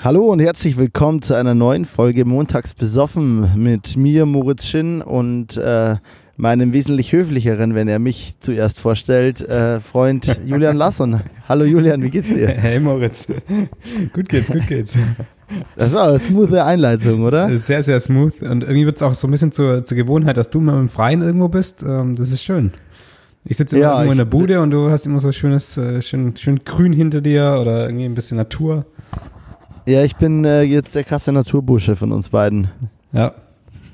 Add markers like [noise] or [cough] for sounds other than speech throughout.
Hallo und herzlich willkommen zu einer neuen Folge Montags besoffen mit mir, Moritz Schinn und äh, meinem wesentlich höflicheren, wenn er mich zuerst vorstellt, äh, Freund [laughs] Julian Lasson. Hallo Julian, wie geht's dir? Hey Moritz, [laughs] gut geht's, gut geht's. Das war eine smooth Einleitung, oder? Sehr, sehr smooth und irgendwie wird es auch so ein bisschen zur, zur Gewohnheit, dass du mal im Freien irgendwo bist. Ähm, das ist schön. Ich sitze immer Ja, irgendwo in der Bude und du hast immer so schönes, äh, schön, schön grün hinter dir oder irgendwie ein bisschen Natur. Ja, ich bin äh, jetzt der krasse Naturbursche von uns beiden. Ja,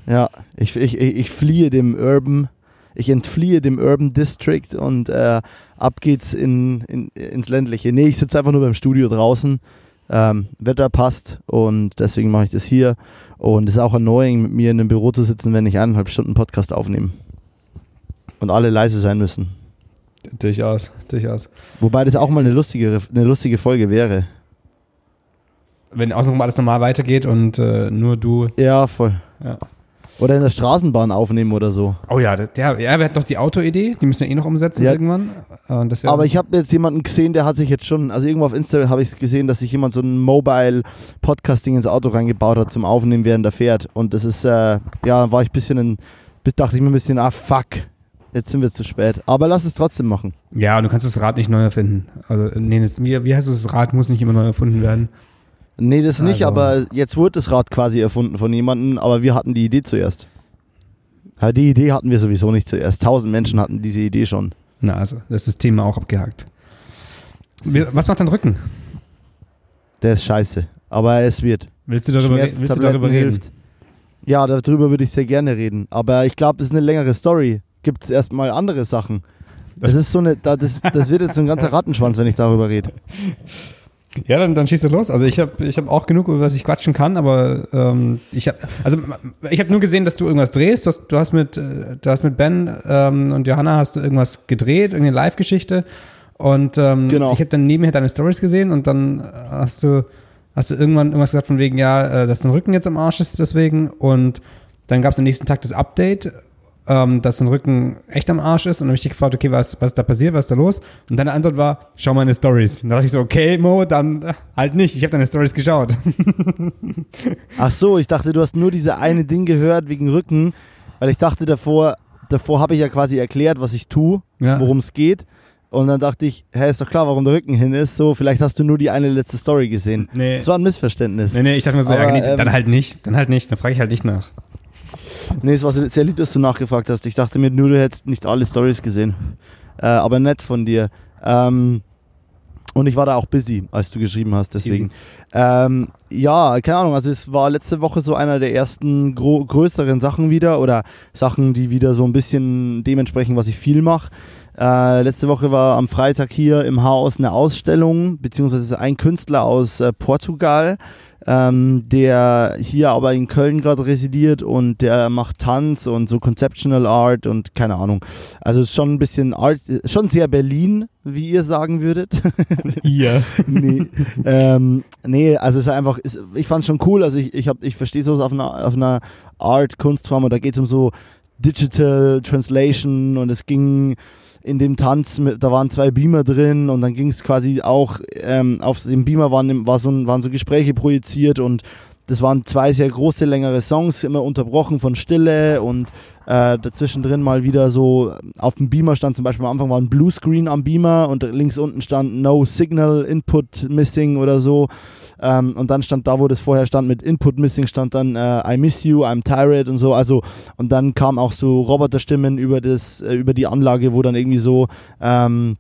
Ja, ich, ich, ich fliehe dem Urban, ich entfliehe dem Urban District und äh, ab geht's in, in, ins Ländliche. Nee, ich sitze einfach nur beim Studio draußen. Ähm, Wetter passt und deswegen mache ich das hier. Und es ist auch annoying, mit mir in einem Büro zu sitzen, wenn ich eineinhalb Stunden Podcast aufnehme. Und alle leise sein müssen. durchaus, durchaus. Wobei das auch mal eine lustige, eine lustige Folge wäre. Wenn außenrum alles normal weitergeht und äh, nur du. Ja, voll. Ja. Oder in der Straßenbahn aufnehmen oder so. Oh ja, der, der, ja, wir hatten doch die Autoidee, die müssen wir eh noch umsetzen Ja. irgendwann. Aber ich habe jetzt jemanden gesehen, der hat sich jetzt schon, also irgendwo auf Instagram habe ich es gesehen, dass sich jemand so ein Mobile Podcasting ins Auto reingebaut hat zum Aufnehmen, während er fährt. Und das ist, äh, ja, war ich ein bisschen, in, dachte ich mir ein bisschen, ah fuck, jetzt sind wir zu spät. Aber lass es trotzdem machen. Ja, und du kannst das Rad nicht neu erfinden. Also, nee, das, wie, wie heißt es, das Rad muss nicht immer neu erfunden werden. Nee, das nicht, Also- aber jetzt wurde das Rad quasi erfunden von jemandem, aber wir hatten die Idee zuerst. Ja, die Idee hatten wir sowieso nicht zuerst. Tausend Menschen hatten diese Idee schon. Na, also, das ist das Thema auch abgehakt. Was macht dein Rücken? Der ist scheiße. Aber es wird. Willst du darüber, re- willst du darüber reden? hilft. Ja, darüber würde ich sehr gerne reden. Aber ich glaube, das ist eine längere Story. Gibt es erstmal andere Sachen. Das [laughs] ist so eine, da- das, das wird jetzt so ein ganzer Rattenschwanz, wenn ich darüber rede. [laughs] Ja, dann, dann schießt du los. Also ich habe ich hab auch genug, über was ich quatschen kann, aber ähm, ich habe also ich habe nur gesehen, dass du irgendwas drehst. Du hast, du hast mit äh, du hast mit Ben ähm, und Johanna hast du irgendwas gedreht, irgendeine Live-Geschichte. Und ähm, Genau. ich habe dann nebenher deine Stories gesehen und dann hast du hast du irgendwann irgendwas gesagt von wegen ja, äh, dass dein Rücken jetzt am Arsch ist deswegen und dann gab es am nächsten Tag das Update, ähm, dass dein Rücken echt am Arsch ist und dann habe ich dich gefragt, okay, was, was ist da passiert, was ist da los? Und deine Antwort war, schau meine Stories. Und dann dachte ich so, okay, Mo, dann äh, halt nicht, ich habe deine Stories geschaut. [laughs] Ach so, ich dachte, du hast nur diese eine Ding gehört wegen Rücken, weil ich dachte davor, davor habe ich ja quasi erklärt, was ich tue, Ja. worum es geht. Und dann dachte ich, hä, ist doch klar, warum der Rücken hin ist. So, vielleicht hast du nur die eine letzte Story gesehen. Nee. Das war ein Missverständnis. Nee, nee, ich dachte mir so, Aber, ja, nee, ähm, dann halt nicht, dann halt nicht, dann frage ich halt nicht nach. Nee, es war sehr lieb, dass du nachgefragt hast. Ich dachte mir nur, du hättest nicht alle Stories gesehen. Äh, aber nett von dir. Ähm, und ich war da auch busy, als du geschrieben hast, deswegen. Ähm, ja, keine Ahnung, also es war letzte Woche so einer der ersten größeren Sachen wieder oder Sachen, die wieder so ein bisschen dementsprechend, was ich viel mache. Äh, letzte Woche war am Freitag hier im Haus eine Ausstellung, beziehungsweise ein Künstler aus äh, Portugal, ähm, der hier aber in Köln gerade residiert und der macht Tanz und so Conceptual Art und keine Ahnung. Also es ist schon ein bisschen Art, schon sehr Berlin, wie ihr sagen würdet. [laughs] Ihr. nee, ähm, nee, also es ist einfach, ist, ich fand es schon cool. Also ich, ich, hab- ich verstehe sowas auf einer, auf einer Art-Kunstform und da geht es um so Digital Translation und es ging in dem Tanz, mit, da waren zwei Beamer drin und dann ging es quasi auch, ähm, auf dem Beamer waren, war so, waren so Gespräche projiziert und das waren zwei sehr große, längere Songs, immer unterbrochen von Stille und äh, dazwischen drin mal wieder so auf dem Beamer stand zum Beispiel am Anfang war ein Bluescreen am Beamer und links unten stand No Signal Input Missing oder so. Ähm, und dann stand da, wo das vorher stand mit Input Missing, stand dann äh, I miss you, I'm tired und so. Also und dann kam auch so Roboterstimmen über das, äh, über die Anlage, wo dann irgendwie so ähm,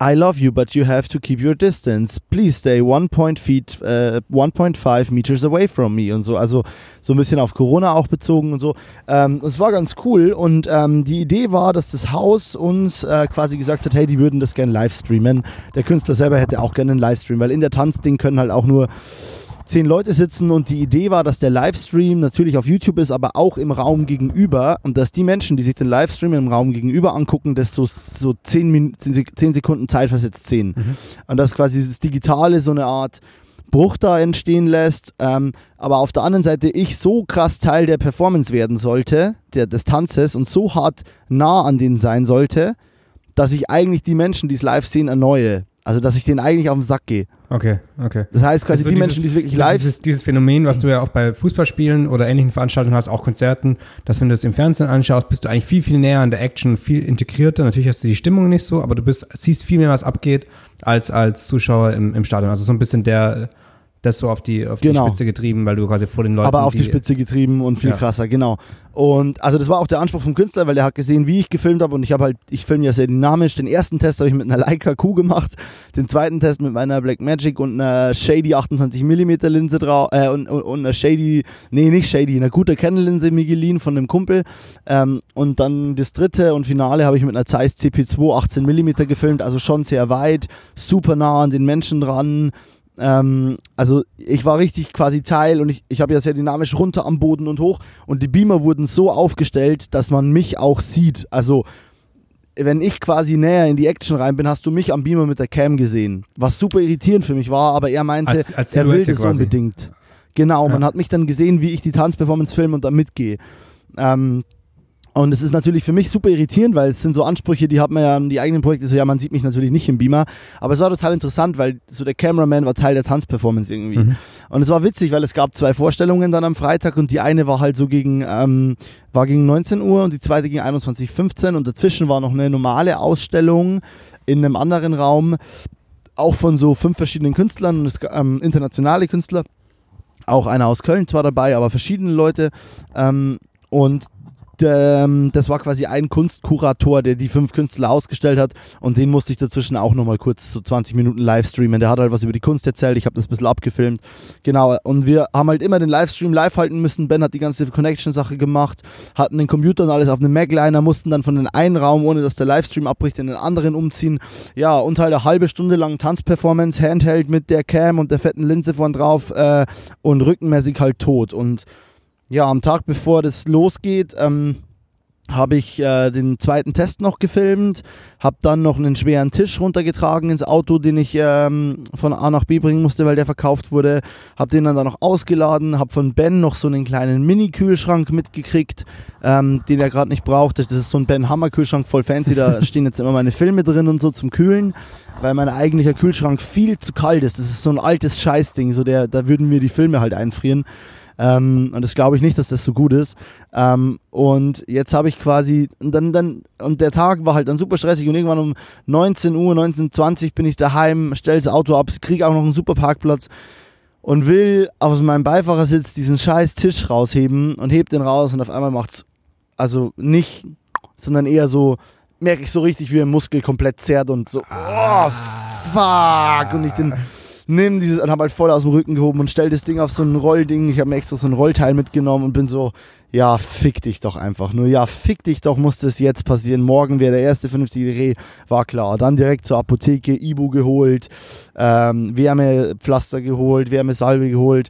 I love you, but you have to keep your distance. Please stay 1.5 feet, äh, 1.5 meters away from me und so. Also so ein bisschen auf Corona auch bezogen und so. Ähm, das war ganz cool und ähm, die Idee war, dass das Haus uns äh, quasi gesagt hat, hey, die würden das gerne live streamen. Der Künstler selber hätte auch gerne einen Livestream, weil in der Tanzding können halt auch nur zehn Leute sitzen und die Idee war, dass der Livestream natürlich auf YouTube ist, aber auch im Raum gegenüber und dass die Menschen, die sich den Livestream im Raum gegenüber angucken, das so, so zehn, Min zehn Sek- zehn Sekunden Zeit versetzt sehen. Und dass quasi das Digitale so eine Art Bruch da entstehen lässt, ähm, aber auf der anderen Seite ich so krass Teil der Performance werden sollte, der, des Tanzes und so hart nah an denen sein sollte, dass ich eigentlich die Menschen, die es live sehen, erneue. Also, dass ich denen eigentlich auf den Sack gehe. Okay, okay. Das heißt quasi, Also die dieses- Menschen, die es wirklich live Dieses, dieses Phänomen, was du ja auch bei Fußballspielen oder ähnlichen Veranstaltungen hast, auch Konzerten, dass wenn du es im Fernsehen anschaust, bist du eigentlich viel, viel näher an der Action, viel integrierter. Natürlich hast du die Stimmung nicht so, aber du bist, siehst viel mehr, was abgeht, als als Zuschauer im, im Stadion. Also so ein bisschen der, das so auf die, auf Genau. die Spitze getrieben, weil du quasi vor den Leuten. aber auf die Spitze getrieben und viel Ja. krasser, genau. Und also das war auch der Anspruch vom Künstler, weil er hat gesehen, wie ich gefilmt habe und ich habe halt, ich filme ja sehr dynamisch. Den ersten Test habe ich mit einer Leica Q gemacht, den zweiten Test mit meiner Blackmagic und einer Shady 28 mm Linse drauf äh, und, und, und einer Shady, nee nicht Shady, einer gute Canon Linse mir geliehen von einem Kumpel. Ähm, und dann das dritte und Finale habe ich mit einer Zeiss CP2 18 mm gefilmt, also schon sehr weit, super nah an den Menschen dran. Ähm, also ich war richtig quasi Teil und ich, ich habe ja sehr dynamisch runter am Boden und hoch und die Beamer wurden so aufgestellt, dass man mich auch sieht. Also wenn ich quasi näher in die Action rein bin, hast du mich am Beamer mit der Cam gesehen. Was super irritierend für mich war, aber er meinte, Als- als er will das quasi. unbedingt. Genau, Ja. man hat mich dann gesehen, wie ich die Tanzperformance filme und da mitgehe. Ähm, und es ist natürlich für mich super irritierend, weil es sind so Ansprüche, die hat man ja an die eigenen Projekte, so ja, man sieht mich natürlich nicht im Beamer, aber es war total interessant, weil so der Cameraman war Teil der Tanzperformance irgendwie. Mhm. Und es war witzig, weil es gab zwei Vorstellungen dann am Freitag und die eine war halt so gegen, ähm, war gegen 19 Uhr und die zweite gegen 21.15 und dazwischen war noch eine normale Ausstellung in einem anderen Raum, auch von so fünf verschiedenen Künstlern, und ähm, internationale Künstler, auch einer aus Köln zwar dabei, aber verschiedene Leute ähm, und das war quasi ein Kunstkurator, der die fünf Künstler ausgestellt hat und den musste ich dazwischen auch nochmal kurz so 20 Minuten live streamen. Der hat halt was über die Kunst erzählt, ich habe das ein bisschen abgefilmt. Genau, und wir haben halt immer den Livestream live halten müssen. Ben hat die ganze Connection-Sache gemacht, hatten den Computer und alles auf einem Magliner, mussten dann von den einen Raum, ohne dass der Livestream abbricht, in den anderen umziehen. Ja, und halt eine halbe Stunde lang Tanzperformance, Handheld mit der Cam und der fetten Linse vorn drauf äh, und rückenmäßig halt tot. Und ja, am Tag bevor das losgeht, ähm, habe ich äh, den zweiten Test noch gefilmt, habe dann noch einen schweren Tisch runtergetragen ins Auto, den ich ähm, von A nach B bringen musste, weil der verkauft wurde, habe den dann da noch ausgeladen, habe von Ben noch so einen kleinen Mini-Kühlschrank mitgekriegt, ähm, den er gerade nicht braucht. Das ist so ein Ben Hammer Kühlschrank, voll fancy, da [laughs] stehen jetzt immer meine Filme drin und so zum Kühlen, weil mein eigentlicher Kühlschrank viel zu kalt ist. Das ist so ein altes Scheißding, so der, da würden mir die Filme halt einfrieren. Ähm, und das glaube ich nicht, dass das so gut ist. Ähm, und jetzt habe ich quasi, und dann, dann, und der Tag war halt dann super stressig und irgendwann um 19 Uhr, 19.20 bin ich daheim, stell das Auto ab, kriege auch noch einen super Parkplatz und will aus meinem Beifahrersitz diesen scheiß Tisch rausheben und heb den raus und auf einmal macht's, also nicht, sondern eher so, merke ich so richtig, wie ein Muskel komplett zerrt und so, oh, fuck, und ich den nimm dieses und habe halt voll aus dem Rücken gehoben und stell das Ding auf so ein Rollding. Ich habe mir extra so ein Rollteil mitgenommen und bin so, ja, fick dich doch einfach nur. Ja, fick dich doch, muss das jetzt passieren. Morgen wäre der erste vernünftige Dreh, war klar. Dann direkt zur Apotheke, Ibu geholt, ähm, Wärmepflaster geholt, Wärmesalbe geholt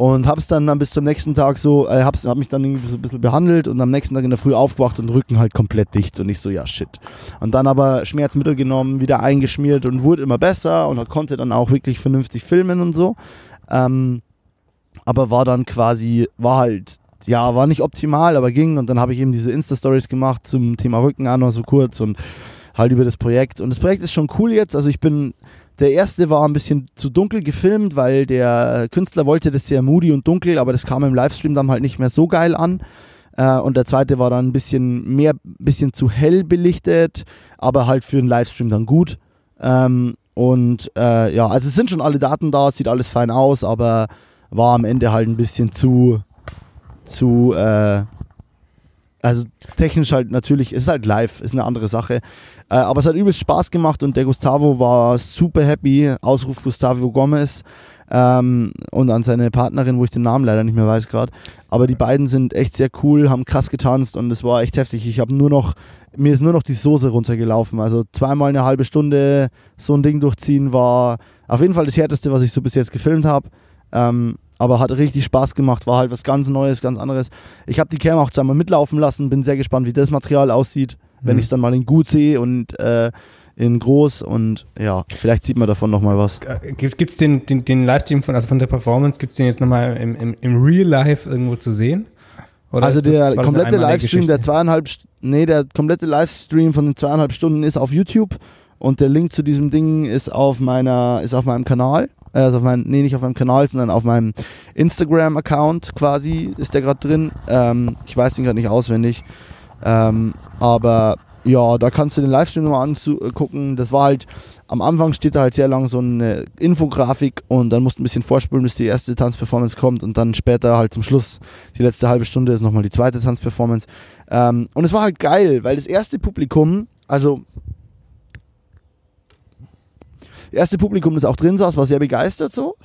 und hab's dann, dann bis zum nächsten Tag so, äh, hab's, hab mich dann irgendwie so ein bisschen behandelt und am nächsten Tag in der Früh aufgewacht und Rücken halt komplett dicht und ich so, ja shit. Und dann aber Schmerzmittel genommen, wieder eingeschmiert und wurde immer besser und konnte dann auch wirklich vernünftig filmen und so. Ähm, aber war dann quasi, war halt, ja, war nicht optimal, aber ging und dann habe ich eben diese Insta-Stories gemacht zum Thema Rücken noch so kurz und halt über das Projekt. Und das Projekt ist schon cool jetzt, also ich bin der erste war ein bisschen zu dunkel gefilmt, weil der Künstler wollte das sehr moody und dunkel, aber das kam im Livestream dann halt nicht mehr so geil an. Äh, und der zweite war dann ein bisschen mehr, bisschen zu hell belichtet, aber halt für einen Livestream dann gut. Ähm, und äh, ja, also es sind schon alle Daten da, sieht alles fein aus, aber war am Ende halt ein bisschen zu, zu, äh, also technisch halt natürlich, es ist halt live, ist eine andere Sache. Äh, aber es hat übelst Spaß gemacht und der Gustavo war super happy. Ausruf Gustavo Gomez ähm, und an seine Partnerin, wo ich den Namen leider nicht mehr weiß gerade. Aber die beiden sind echt sehr cool, haben krass getanzt und es war echt heftig. Ich habe nur noch, mir ist nur noch die Soße runtergelaufen. Also zweimal eine halbe Stunde so ein Ding durchziehen war auf jeden Fall das härteste, was ich so bis jetzt gefilmt habe. Ähm, aber hat richtig Spaß gemacht, war halt was ganz Neues, ganz anderes. Ich habe die Cam auch zweimal mitlaufen lassen, bin sehr gespannt, wie das Material aussieht, wenn Mhm. ich es dann mal in gut sehe und äh, in groß und ja, vielleicht sieht man davon nochmal was. Gibt es den, den, den Livestream von, also von der Performance, gibt es den jetzt nochmal im, im, im Real Life irgendwo zu sehen? Oder also der das komplette Livestream der zweieinhalb, nee, der komplette Livestream von den zweieinhalb Stunden ist auf YouTube Und der Link zu diesem Ding ist auf meiner, ist auf meinem Kanal. Äh, Also auf meinem, nee, nicht auf meinem Kanal, sondern auf meinem Instagram-Account quasi ist der gerade drin. Ähm, ich weiß den gerade nicht auswendig. Ähm, aber ja, da kannst du den Livestream nochmal angucken. Das war halt, am Anfang steht da halt sehr lang so eine Infografik und dann musst du ein bisschen vorspulen, bis die erste Tanzperformance kommt und dann später halt zum Schluss, die letzte halbe Stunde ist nochmal die zweite Tanzperformance. Ähm, und es war halt geil, weil das erste Publikum, also erste Publikum, das auch drin saß, war sehr begeistert so.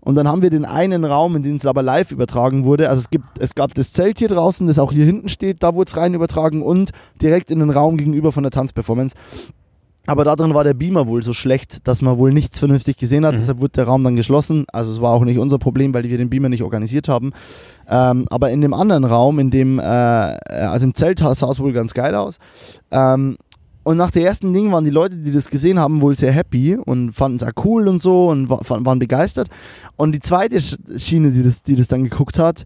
Und dann haben wir den einen Raum, in dem es aber live übertragen wurde. Also es, gibt, es gab das Zelt hier draußen, das auch hier hinten steht, da wurde es rein übertragen und direkt in den Raum gegenüber von der Tanzperformance. Aber da drin war der Beamer wohl so schlecht, dass man wohl nichts vernünftig gesehen hat. Mhm. Deshalb wurde der Raum dann geschlossen. Also es war auch nicht unser Problem, weil wir den Beamer nicht organisiert haben. Ähm, aber in dem anderen Raum, in dem, äh, also im Zelt sah es wohl ganz geil aus. Ähm, und nach der ersten Ding waren die Leute, die das gesehen haben, wohl sehr happy und fanden es auch cool und so und wa- waren begeistert. Und die zweite Sch- Schiene, die das, die das dann geguckt hat,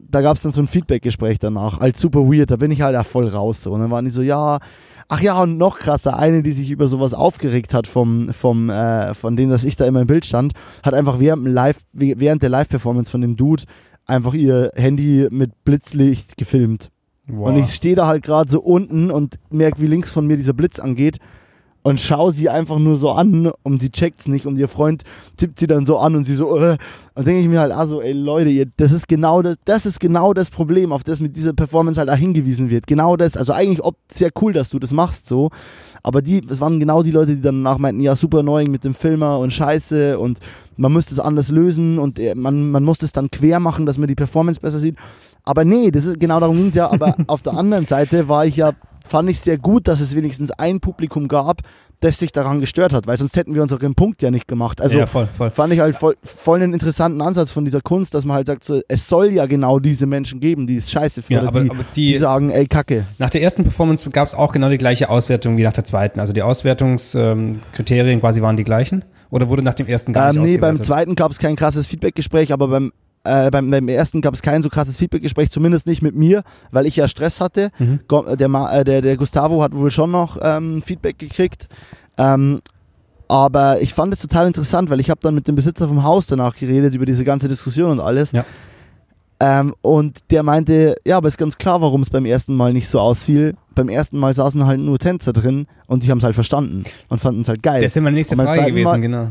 da gab es dann so ein Feedback-Gespräch danach, als super weird. Da bin ich halt auch voll raus. So. Und dann waren die so, ja, ach ja, und noch krasser, eine, die sich über sowas aufgeregt hat, vom, vom, äh, von dem, dass ich da immer im Bild stand, hat einfach während, Live, während der Live-Performance von dem Dude einfach ihr Handy mit Blitzlicht gefilmt. Wow. Und ich stehe da halt gerade so unten und merke, wie links von mir dieser Blitz angeht und schaue sie einfach nur so an und sie checkt's nicht und ihr Freund tippt sie dann so an und sie so, äh. und denke ich mir halt, also, ey Leute, ihr, das ist genau das, das ist genau das Problem, auf das mit dieser Performance halt auch hingewiesen wird. Genau das, also eigentlich ob, sehr cool, dass du das machst so, aber die, es waren genau die Leute, die dann danach meinten, ja, super neu mit dem Filmer und scheiße und man müsste es anders lösen und äh, man, man muss es dann quer machen, dass man die Performance besser sieht. Aber nee, das ist genau darum ging es ja. Aber [laughs] auf der anderen Seite war ich ja, fand ich sehr gut, dass es wenigstens ein Publikum gab, das sich daran gestört hat, weil sonst hätten wir unseren Punkt ja nicht gemacht. Also ja, voll, voll. fand ich halt voll, voll einen interessanten Ansatz von dieser Kunst, dass man halt sagt, so, es soll ja genau diese Menschen geben, die es scheiße finden, Ja, aber, die, aber die, die, sagen, ey, Kacke. nach der ersten Performance gab es auch genau die gleiche Auswertung wie nach der zweiten. Also die Auswertungskriterien quasi waren die gleichen? Oder wurde nach dem ersten gar Ähm, nicht nee, beim zweiten gab es kein krasses Feedbackgespräch, aber beim, äh, beim, beim ersten gab es kein so krasses Feedbackgespräch, zumindest nicht mit mir, weil ich ja Stress hatte. Mhm. Äh, Der, äh, der, der Gustavo hat wohl schon noch ähm, Feedback gekriegt. Ähm, aber ich fand es total interessant, weil ich habe dann mit dem Besitzer vom Haus danach geredet über diese ganze Diskussion und alles. Ja. Ähm, und der meinte, ja, aber ist ganz klar, warum es beim ersten Mal nicht so ausfiel. Beim ersten Mal saßen halt nur Tänzer drin und die haben es halt verstanden und fanden es halt geil. Das ist ja meine nächste Frage gewesen, Mal- genau.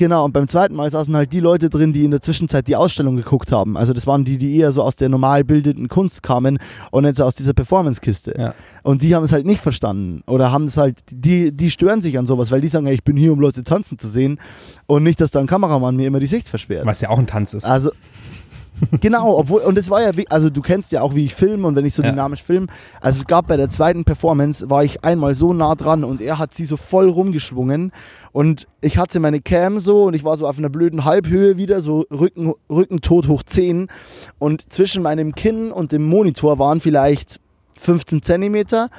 Genau, und beim zweiten Mal saßen halt die Leute drin, die in der Zwischenzeit die Ausstellung geguckt haben. Also das waren die, die eher so aus der normal bildenden Kunst kamen und nicht so aus dieser Performance-Kiste. Ja. Und die haben es halt nicht verstanden. Oder haben es halt, die, die stören sich an sowas, weil die sagen, ich bin hier, um Leute tanzen zu sehen und nicht, dass da ein Kameramann mir immer die Sicht versperrt. Was ja auch ein Tanz ist. Also, genau, obwohl, und es war ja, wie, also du kennst ja auch, wie ich filme und wenn ich so Ja. dynamisch filme. Also es gab bei der zweiten Performance, war ich einmal so nah dran und er hat sie so voll rumgeschwungen und ich hatte meine Cam so und ich war so auf einer blöden Halbhöhe wieder, so Rücken, Rücken tot hoch 10 und zwischen meinem Kinn und dem Monitor waren vielleicht 15 Zentimeter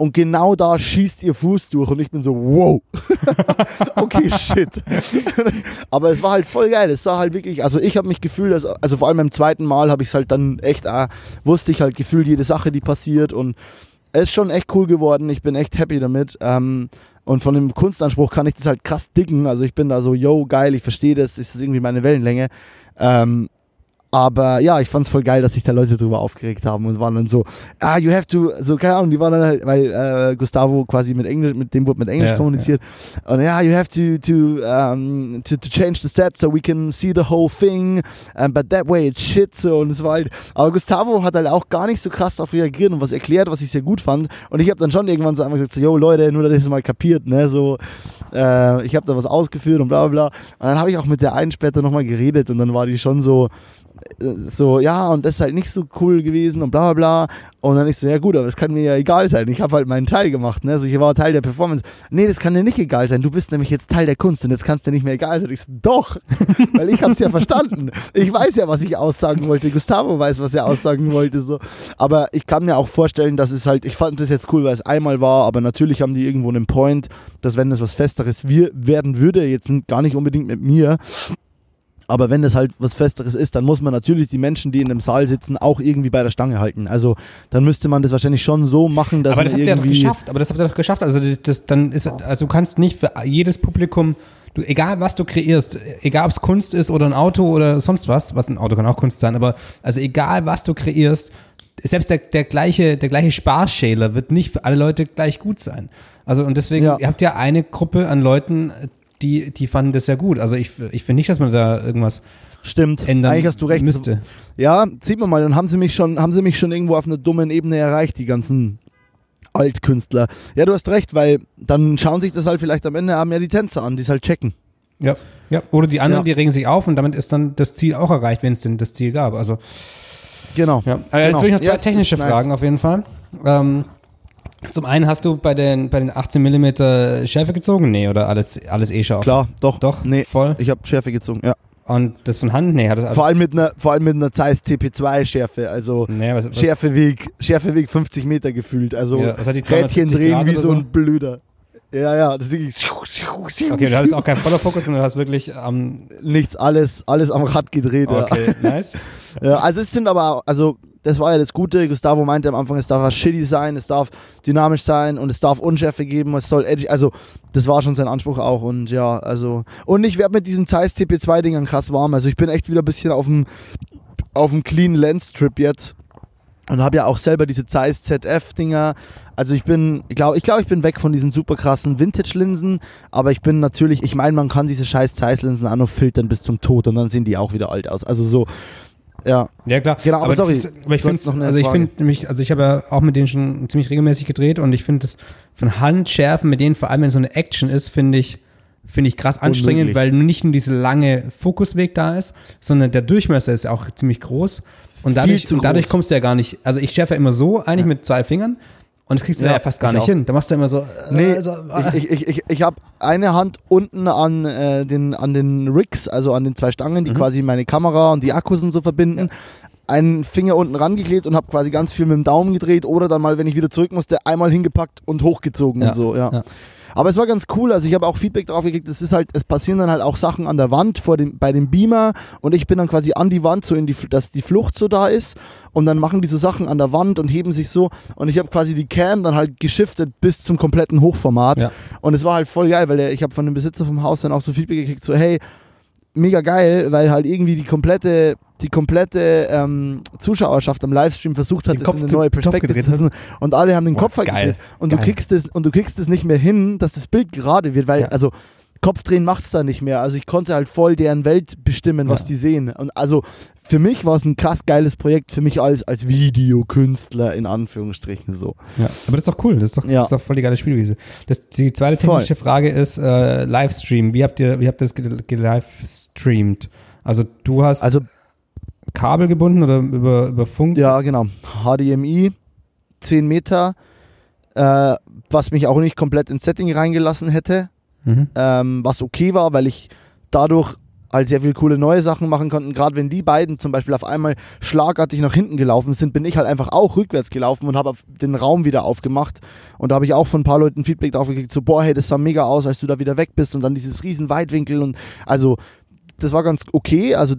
und genau da schießt ihr Fuß durch und ich bin so, wow. [laughs] okay, shit. [laughs] Aber es war halt voll geil. Es sah halt wirklich, also ich habe mich gefühlt, dass, also vor allem beim zweiten Mal habe ich es halt dann echt, äh, wusste ich halt gefühlt jede Sache, die passiert und es ist schon echt cool geworden. Ich bin echt happy damit. Ähm, und von dem Kunstanspruch kann ich das halt krass dicken. Also ich bin da so, yo, geil, ich verstehe das, ist das irgendwie meine Wellenlänge. Ähm, aber ja, ich fand's voll geil, dass sich da Leute drüber aufgeregt haben und waren dann so, ah, you have to, so keine Ahnung, die waren dann halt, weil äh, Gustavo quasi mit Englisch, mit dem wurde mit Englisch Ja, kommuniziert. Und ja, you have to to, um, to to change the set so we can see the whole thing, um, but that way it's shit so und es war halt, aber Gustavo hat halt auch gar nicht so krass darauf reagiert und was erklärt, was ich sehr gut fand. Und ich habe dann schon irgendwann so einfach gesagt, so, yo Leute, nur dass ihr es mal kapiert, ne, so, äh, ich habe da was ausgeführt und bla bla bla. Und dann habe ich auch mit der einen später nochmal geredet und dann war die schon so, so, ja, und das ist halt nicht so cool gewesen und bla bla bla. Und dann ich so, ja gut, aber das kann mir ja egal sein. Ich habe halt meinen Teil gemacht, ne? So, ich war Teil der Performance. Nee, das kann dir nicht egal sein. Du bist nämlich jetzt Teil der Kunst und jetzt kannst dir nicht mehr egal sein. Ich so, doch, [laughs] weil ich habe es ja verstanden. Ich weiß ja, was ich aussagen wollte. Gustavo weiß, was er aussagen wollte. So. Aber ich kann mir auch vorstellen, dass es halt, ich fand das jetzt cool, weil es einmal war, aber natürlich haben die irgendwo einen Point, dass wenn das was Festeres wir werden würde, jetzt gar nicht unbedingt mit mir, Aber wenn das halt was Festeres ist, dann muss man natürlich die Menschen, die in dem Saal sitzen, auch irgendwie bei der Stange halten. Also dann müsste man das wahrscheinlich schon so machen, dass aber das man habt ihr doch irgendwie geschafft. Aber das habt ihr doch geschafft. Also das dann ist, also du kannst nicht für jedes Publikum, du, egal was du kreierst, egal ob es Kunst ist oder ein Auto oder sonst was, was ein Auto kann auch Kunst sein, aber also egal was du kreierst, selbst der, der gleiche, der gleiche Sparschäler wird nicht für alle Leute gleich gut sein. Also und deswegen, Ja. ihr habt ja eine Gruppe an Leuten, die, die fanden das ja gut. Also ich, ich finde nicht, dass man da irgendwas stimmt. ändern Eigentlich hast du recht. müsste. Ja, sieht man mal, dann haben sie mich schon, haben sie mich schon irgendwo auf einer dummen Ebene erreicht, die ganzen Altkünstler. Ja, du hast recht, weil dann schauen sich das halt vielleicht am Ende auch mehr die Tänzer an, die es halt checken. Ja, ja. Oder die anderen, Ja. die regen sich auf und damit ist dann das Ziel auch erreicht, wenn es denn das Ziel gab. Also Genau. Ja, jetzt Genau. will ich noch zwei Ja, technische ist nice. Fragen auf jeden Fall. Ähm, zum einen hast du bei den, bei den 18 mm Schärfe gezogen? Nee, oder alles, alles eh scharf? Klar, doch. Doch, Nee, voll. ich habe Schärfe gezogen, ja. Und das von Hand? Nee, hat das alles. Vor allem mit einer, vor allem mit einer Zeiss TP2 Schärfe, also nee, was, was, Schärfeweg, Schärfeweg 50 Meter gefühlt, also Ja, Rädchen 370 drehen Grad wie so ein Blöder. Ja, ja, das ist wirklich Okay, du hattest auch keinen Voller-Fokus, sondern du hast wirklich am. nichts, alles, alles am Rad gedreht. okay, nice. Ja. [laughs] ja, also es sind aber, also das war ja das Gute. Gustavo meinte am Anfang, es darf was shitty sein, es darf dynamisch sein und es darf Unschärfe geben, es soll edgy. Also das war schon sein Anspruch auch und ja, also und ich werde mit diesen Zeiss TP2 Dingern krass warm. Also ich bin echt wieder ein bisschen auf dem auf dem Clean Lens Trip jetzt und habe ja auch selber diese Zeiss ZF Dinger. Also ich bin, ich glaube, ich, bin weg von diesen super krassen Vintage Linsen, aber ich bin natürlich, ich meine, man kann diese scheiß Zeiss Linsen auch noch filtern bis zum Tod und dann sehen die auch wieder alt aus. Also so ja, Ja, klar. Genau, aber das sorry, Ist, aber ich finde also ich finde nämlich, also ich habe ja auch mit denen schon ziemlich regelmäßig gedreht und ich finde das von Hand schärfen mit denen, vor allem wenn so eine Action ist, finde ich, finde ich krass anstrengend, Unmöglich. weil nicht nur dieser lange Fokusweg da ist, sondern der Durchmesser ist auch ziemlich groß. Und dadurch, und dadurch groß. kommst du ja gar nicht, also ich schärfe immer so, eigentlich mit zwei Fingern und das kriegst du ja, Ja, fast gar ich nicht auch. hin. Da machst du immer so, Nee, äh, so, äh. ich, ich, ich, ich habe eine Hand unten an, äh, den, an den Rigs, also an den zwei Stangen, Mhm. die quasi meine Kamera und die Akkus und so verbinden. Einen Finger unten rangeklebt und habe quasi ganz viel mit dem Daumen gedreht oder dann mal, wenn ich wieder zurück musste, einmal hingepackt und hochgezogen Ja, und so, ja. ja. Aber es war ganz cool, also ich habe auch Feedback drauf gekriegt, es ist halt, es passieren dann halt auch Sachen an der Wand vor dem, bei dem Beamer und ich bin dann quasi an die Wand, so in die, dass die Flucht so da ist und dann machen die so Sachen an der Wand und heben sich so und ich habe quasi die Cam dann halt geschiftet bis zum kompletten Hochformat Ja. und es war halt voll geil, weil der, ich habe von dem Besitzer vom Haus dann auch so Feedback gekriegt, so hey, mega geil, weil halt irgendwie die komplette, die komplette ähm, Zuschauerschaft am Livestream versucht hat, Den das Kopf in eine neue Perspektive zu setzen und alle haben den Boah, Kopf halt geil. gedreht und du kriegst es und du kriegst es nicht mehr hin, dass das Bild gerade wird, weil Ja. also Kopfdrehen macht es da nicht mehr. Also ich konnte halt voll deren Welt bestimmen, was Ja. die sehen. Und also für mich war es ein krass geiles Projekt, für mich als, als Videokünstler in Anführungsstrichen so. Ja, aber das ist doch cool. Das ist doch, Ja. das ist doch voll die geile Spielwiese. Das, die zweite Voll. technische Frage ist äh, Livestream. Wie habt ihr, wie habt ihr das ge- gelivestreamt? Also du hast Also Kabel gebunden oder über, über Funk? Ja, genau. HDMI, 10 Meter, äh, was mich auch nicht komplett ins Setting reingelassen hätte, Mhm. ähm, was okay war, weil ich dadurch halt sehr viele coole neue Sachen machen konnte. Gerade wenn die beiden zum Beispiel auf einmal schlagartig nach hinten gelaufen sind, bin ich halt einfach auch rückwärts gelaufen und habe den Raum wieder aufgemacht. Und da habe ich auch von ein paar Leuten Feedback drauf gekriegt, so, boah, hey, das sah mega aus, als du da wieder weg bist und dann dieses riesen Weitwinkel und also das war ganz okay. Also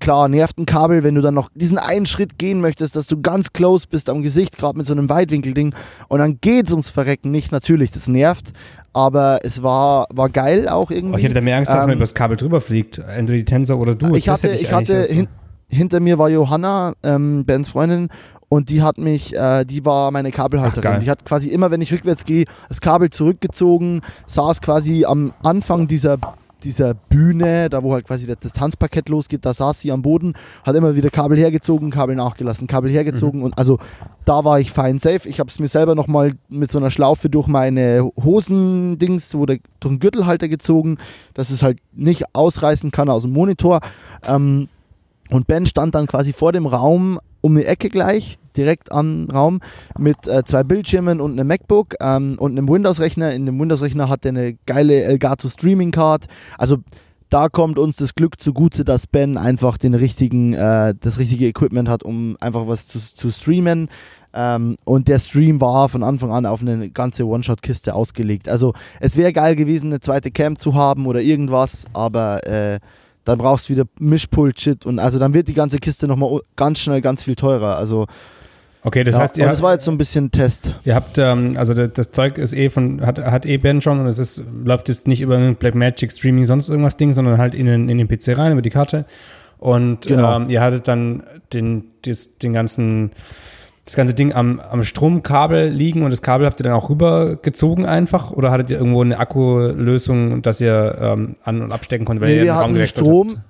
klar, nervt ein Kabel, wenn du dann noch diesen einen Schritt gehen möchtest, dass du ganz close bist am Gesicht, gerade mit so einem Weitwinkelding. Und dann geht's ums Verrecken nicht. Natürlich, das nervt. Aber es war, war geil auch irgendwie. Oh, ich hätte da mehr Angst, dass man Ähm, über das Kabel drüber fliegt. Entweder die Tänzer oder du. ich hatte, ich eigentlich hatte hin, hinter mir war Johanna, ähm, Bens Freundin, und die hat mich, äh, die war meine Ach, Kabelhalterin. geil. die hat quasi immer, wenn ich rückwärts gehe, das Kabel zurückgezogen, saß quasi am Anfang dieser, dieser Bühne, da wo halt quasi das Tanzparkett losgeht, da saß sie am Boden, hat immer wieder Kabel hergezogen, Kabel nachgelassen, Kabel Mhm. hergezogen und also da war ich fein safe. Ich habe es mir selber nochmal mit so einer Schlaufe durch meine Hosendings oder durch den Gürtelhalter gezogen, dass es halt nicht ausreißen kann aus dem Monitor. Ähm, und Ben stand dann quasi vor dem Raum um die Ecke gleich, direkt am Raum, mit äh, zwei Bildschirmen und einem MacBook ähm, und einem Windows-Rechner. In dem Windows-Rechner hat er eine geile Elgato Streaming Card. Also da kommt uns das Glück zugute, dass Ben einfach den richtigen, äh, das richtige Equipment hat, um einfach was zu, zu streamen. Ähm, und der Stream war von Anfang an auf eine ganze One-Shot-Kiste ausgelegt. Also es wäre geil gewesen, eine zweite Cam zu haben oder irgendwas, aber äh, dann brauchst du wieder Mischpult-Shit und also dann wird die ganze Kiste nochmal ganz schnell ganz viel teurer. Also Okay, das ja, heißt, und ihr, das war jetzt so ein bisschen Test. ihr habt, ähm, also das, das Zeug ist eh von, hat, hat eh Ben schon und es ist, läuft jetzt nicht über irgendein Blackmagic Streaming, sonst irgendwas Ding, sondern halt in den, in den PC rein, über die Karte. Und Genau. ähm, ihr hattet dann den, das, den ganzen, das ganze Ding am, am Stromkabel liegen und das Kabel habt ihr dann auch rübergezogen einfach oder hattet ihr irgendwo eine Akkulösung, dass ihr ähm, an- und abstecken konntet, weil Nee, ihr wir den Raum hatten Strom. habt?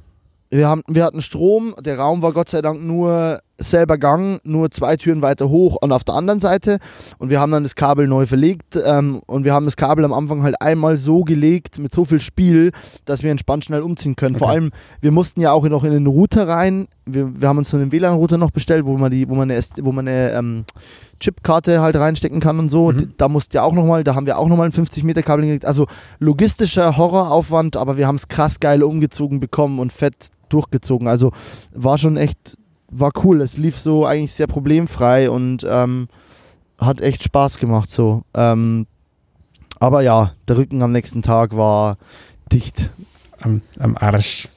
Wir, haben, wir hatten Strom, der Raum war Gott sei Dank nur selber Gang, nur zwei Türen weiter hoch und auf der anderen Seite. Und wir haben dann das Kabel neu verlegt ähm, und wir haben das Kabel am Anfang halt einmal so gelegt mit so viel Spiel, dass wir entspannt schnell umziehen können. Vor Okay. allem, wir mussten ja auch noch in den Router rein. Wir, wir haben uns so einen WLAN-Router noch bestellt, wo man die, wo man eine, wo man eine ähm, Chipkarte halt reinstecken kann und so. Mhm. Da musste ja auch nochmal, da haben wir auch nochmal ein 50 Meter Kabel gelegt. Also logistischer Horroraufwand, aber wir haben es krass geil umgezogen bekommen und fett durchgezogen. Also war schon echt, war cool. Es lief so eigentlich sehr problemfrei und ähm, hat echt Spaß gemacht so. Ähm, aber ja, der Rücken am nächsten Tag war dicht. Am, am Arsch.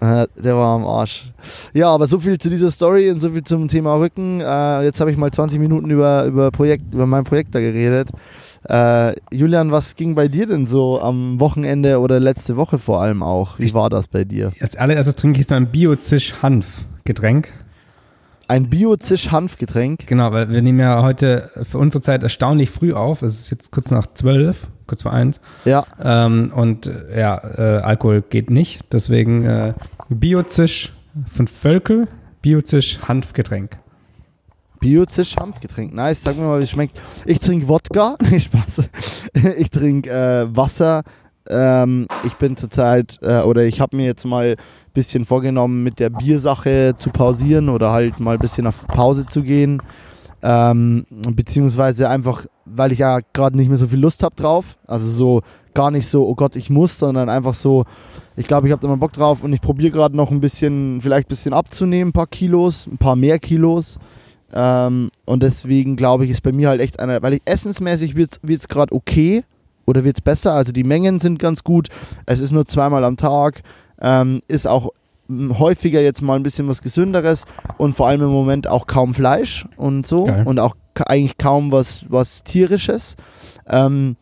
[laughs] Der war am Arsch. Ja, aber so viel zu dieser Story und so viel zum Thema Rücken. Äh, jetzt habe ich mal 20 Minuten über, über, Projekt, über mein Projekt da geredet. Äh, Julian, was ging bei dir denn so am Wochenende oder letzte Woche vor allem auch? Wie war das bei dir? Als allererstes trinke ich jetzt mal ein Bio-Zisch-Hanf-Getränk. Ein Bio-Zisch-Hanfgetränk. Genau, weil wir nehmen ja heute für unsere Zeit erstaunlich früh auf. Es ist jetzt kurz nach zwölf, kurz vor eins. Ja, Ähm, und äh, ja, äh, Alkohol geht nicht. Deswegen äh, Biozisch von Völkel, Biozisch Hanfgetränk. Bio-Zisch-Hanfgetränk. Nice, sag mir mal, wie es schmeckt. Ich trinke Wodka. [laughs] Nee, Spaß. Ich trinke äh, Wasser. Ähm, ich bin zurzeit, äh, oder ich habe mir jetzt mal ein bisschen vorgenommen, mit der Biersache zu pausieren oder halt mal ein bisschen auf Pause zu gehen. Ähm, beziehungsweise einfach, weil ich ja gerade nicht mehr so viel Lust habe drauf. Also so gar nicht so, oh Gott, ich muss, sondern einfach so, ich glaube, ich habe da mal Bock drauf und ich probiere gerade noch ein bisschen, vielleicht ein bisschen abzunehmen, ein paar Kilos, ein paar mehr Kilos. Ähm, und deswegen glaube ich, ist bei mir halt echt einer, weil ich essensmäßig wird es gerade okay oder wird es besser. Also die Mengen sind ganz gut. Es ist nur zweimal am Tag. Ähm, ist auch m, häufiger jetzt mal ein bisschen was Gesünderes und vor allem im Moment auch kaum Fleisch und so. Geil. Und auch eigentlich kaum was, was Tierisches. Ähm,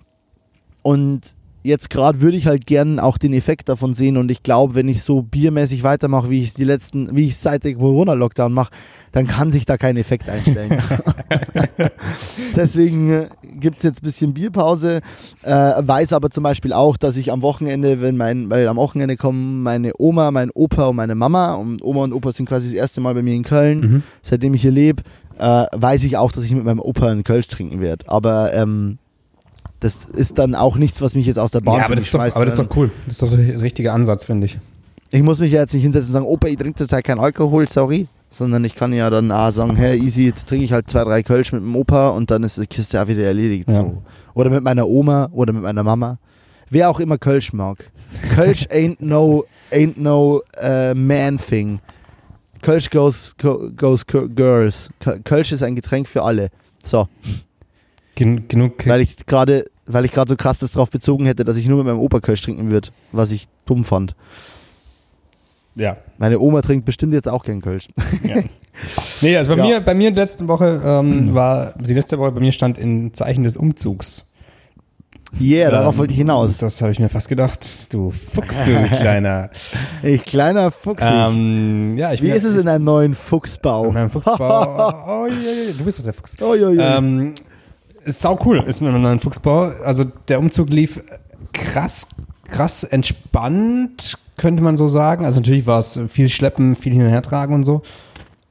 und jetzt gerade würde ich halt gern auch den Effekt davon sehen und ich glaube, wenn ich so biermäßig weitermache, wie ich es die letzten, wie ich seit dem Corona-Lockdown mache, dann kann sich da kein Effekt einstellen. [laughs] Deswegen äh, gibt es jetzt ein bisschen Bierpause. Äh, weiß aber zum Beispiel auch, dass ich am Wochenende, wenn mein, weil am Wochenende kommen meine Oma, mein Opa und meine Mama und Oma und Opa sind quasi das erste Mal bei mir in Köln, Mhm. seitdem ich hier lebe, äh, weiß ich auch, dass ich mit meinem Opa einen Kölsch trinken werde. Aber ähm, das ist dann auch nichts, was mich jetzt aus der Bahn Ja, aber das, ist doch, aber das ist sondern- doch cool. Das ist doch der richtige Ansatz, finde ich. ich muss mich ja jetzt nicht hinsetzen und sagen, Opa, ich trinke zurzeit keinen Alkohol, sorry. Sondern ich kann ja dann auch sagen, hey, easy, jetzt trinke ich halt zwei, drei Kölsch mit dem Opa und dann ist die Kiste auch wieder erledigt. Ja. So. Oder mit meiner Oma oder mit meiner Mama. Wer auch immer Kölsch mag. Kölsch [laughs] ain't no, ain't no äh, man thing. Kölsch goes, go- goes girls. Köl- Kölsch ist ein Getränk für alle. So, Gen genug. weil ich gerade weil ich gerade so krass das drauf bezogen hätte, dass ich nur mit meinem Opa Kölsch trinken würde, was ich dumm fand. ja. Meine Oma trinkt bestimmt jetzt auch gern Kölsch. ja. Nee, also bei Ja. mir, bei mir letzte Woche ähm, war, die letzte Woche bei mir stand in Zeichen des Umzugs. Yeah, darauf Ähm, wollte ich hinaus. Das habe ich mir fast gedacht. Du Fuchs, du [laughs] kleiner. Ich kleiner Fuchs. ähm, ja, ich Wie ist es in einem neuen Fuchsbau? in meinem Fuchsbau? [laughs] Oh, ja, ja, du bist doch der Fuchs. Oh, jo, jo. Ähm, ist sau cool, ist mit einem neuen Fuchsbau. Also der Umzug lief krass, krass entspannt, könnte man so sagen. Also natürlich war es viel Schleppen, viel hin und her tragen und so.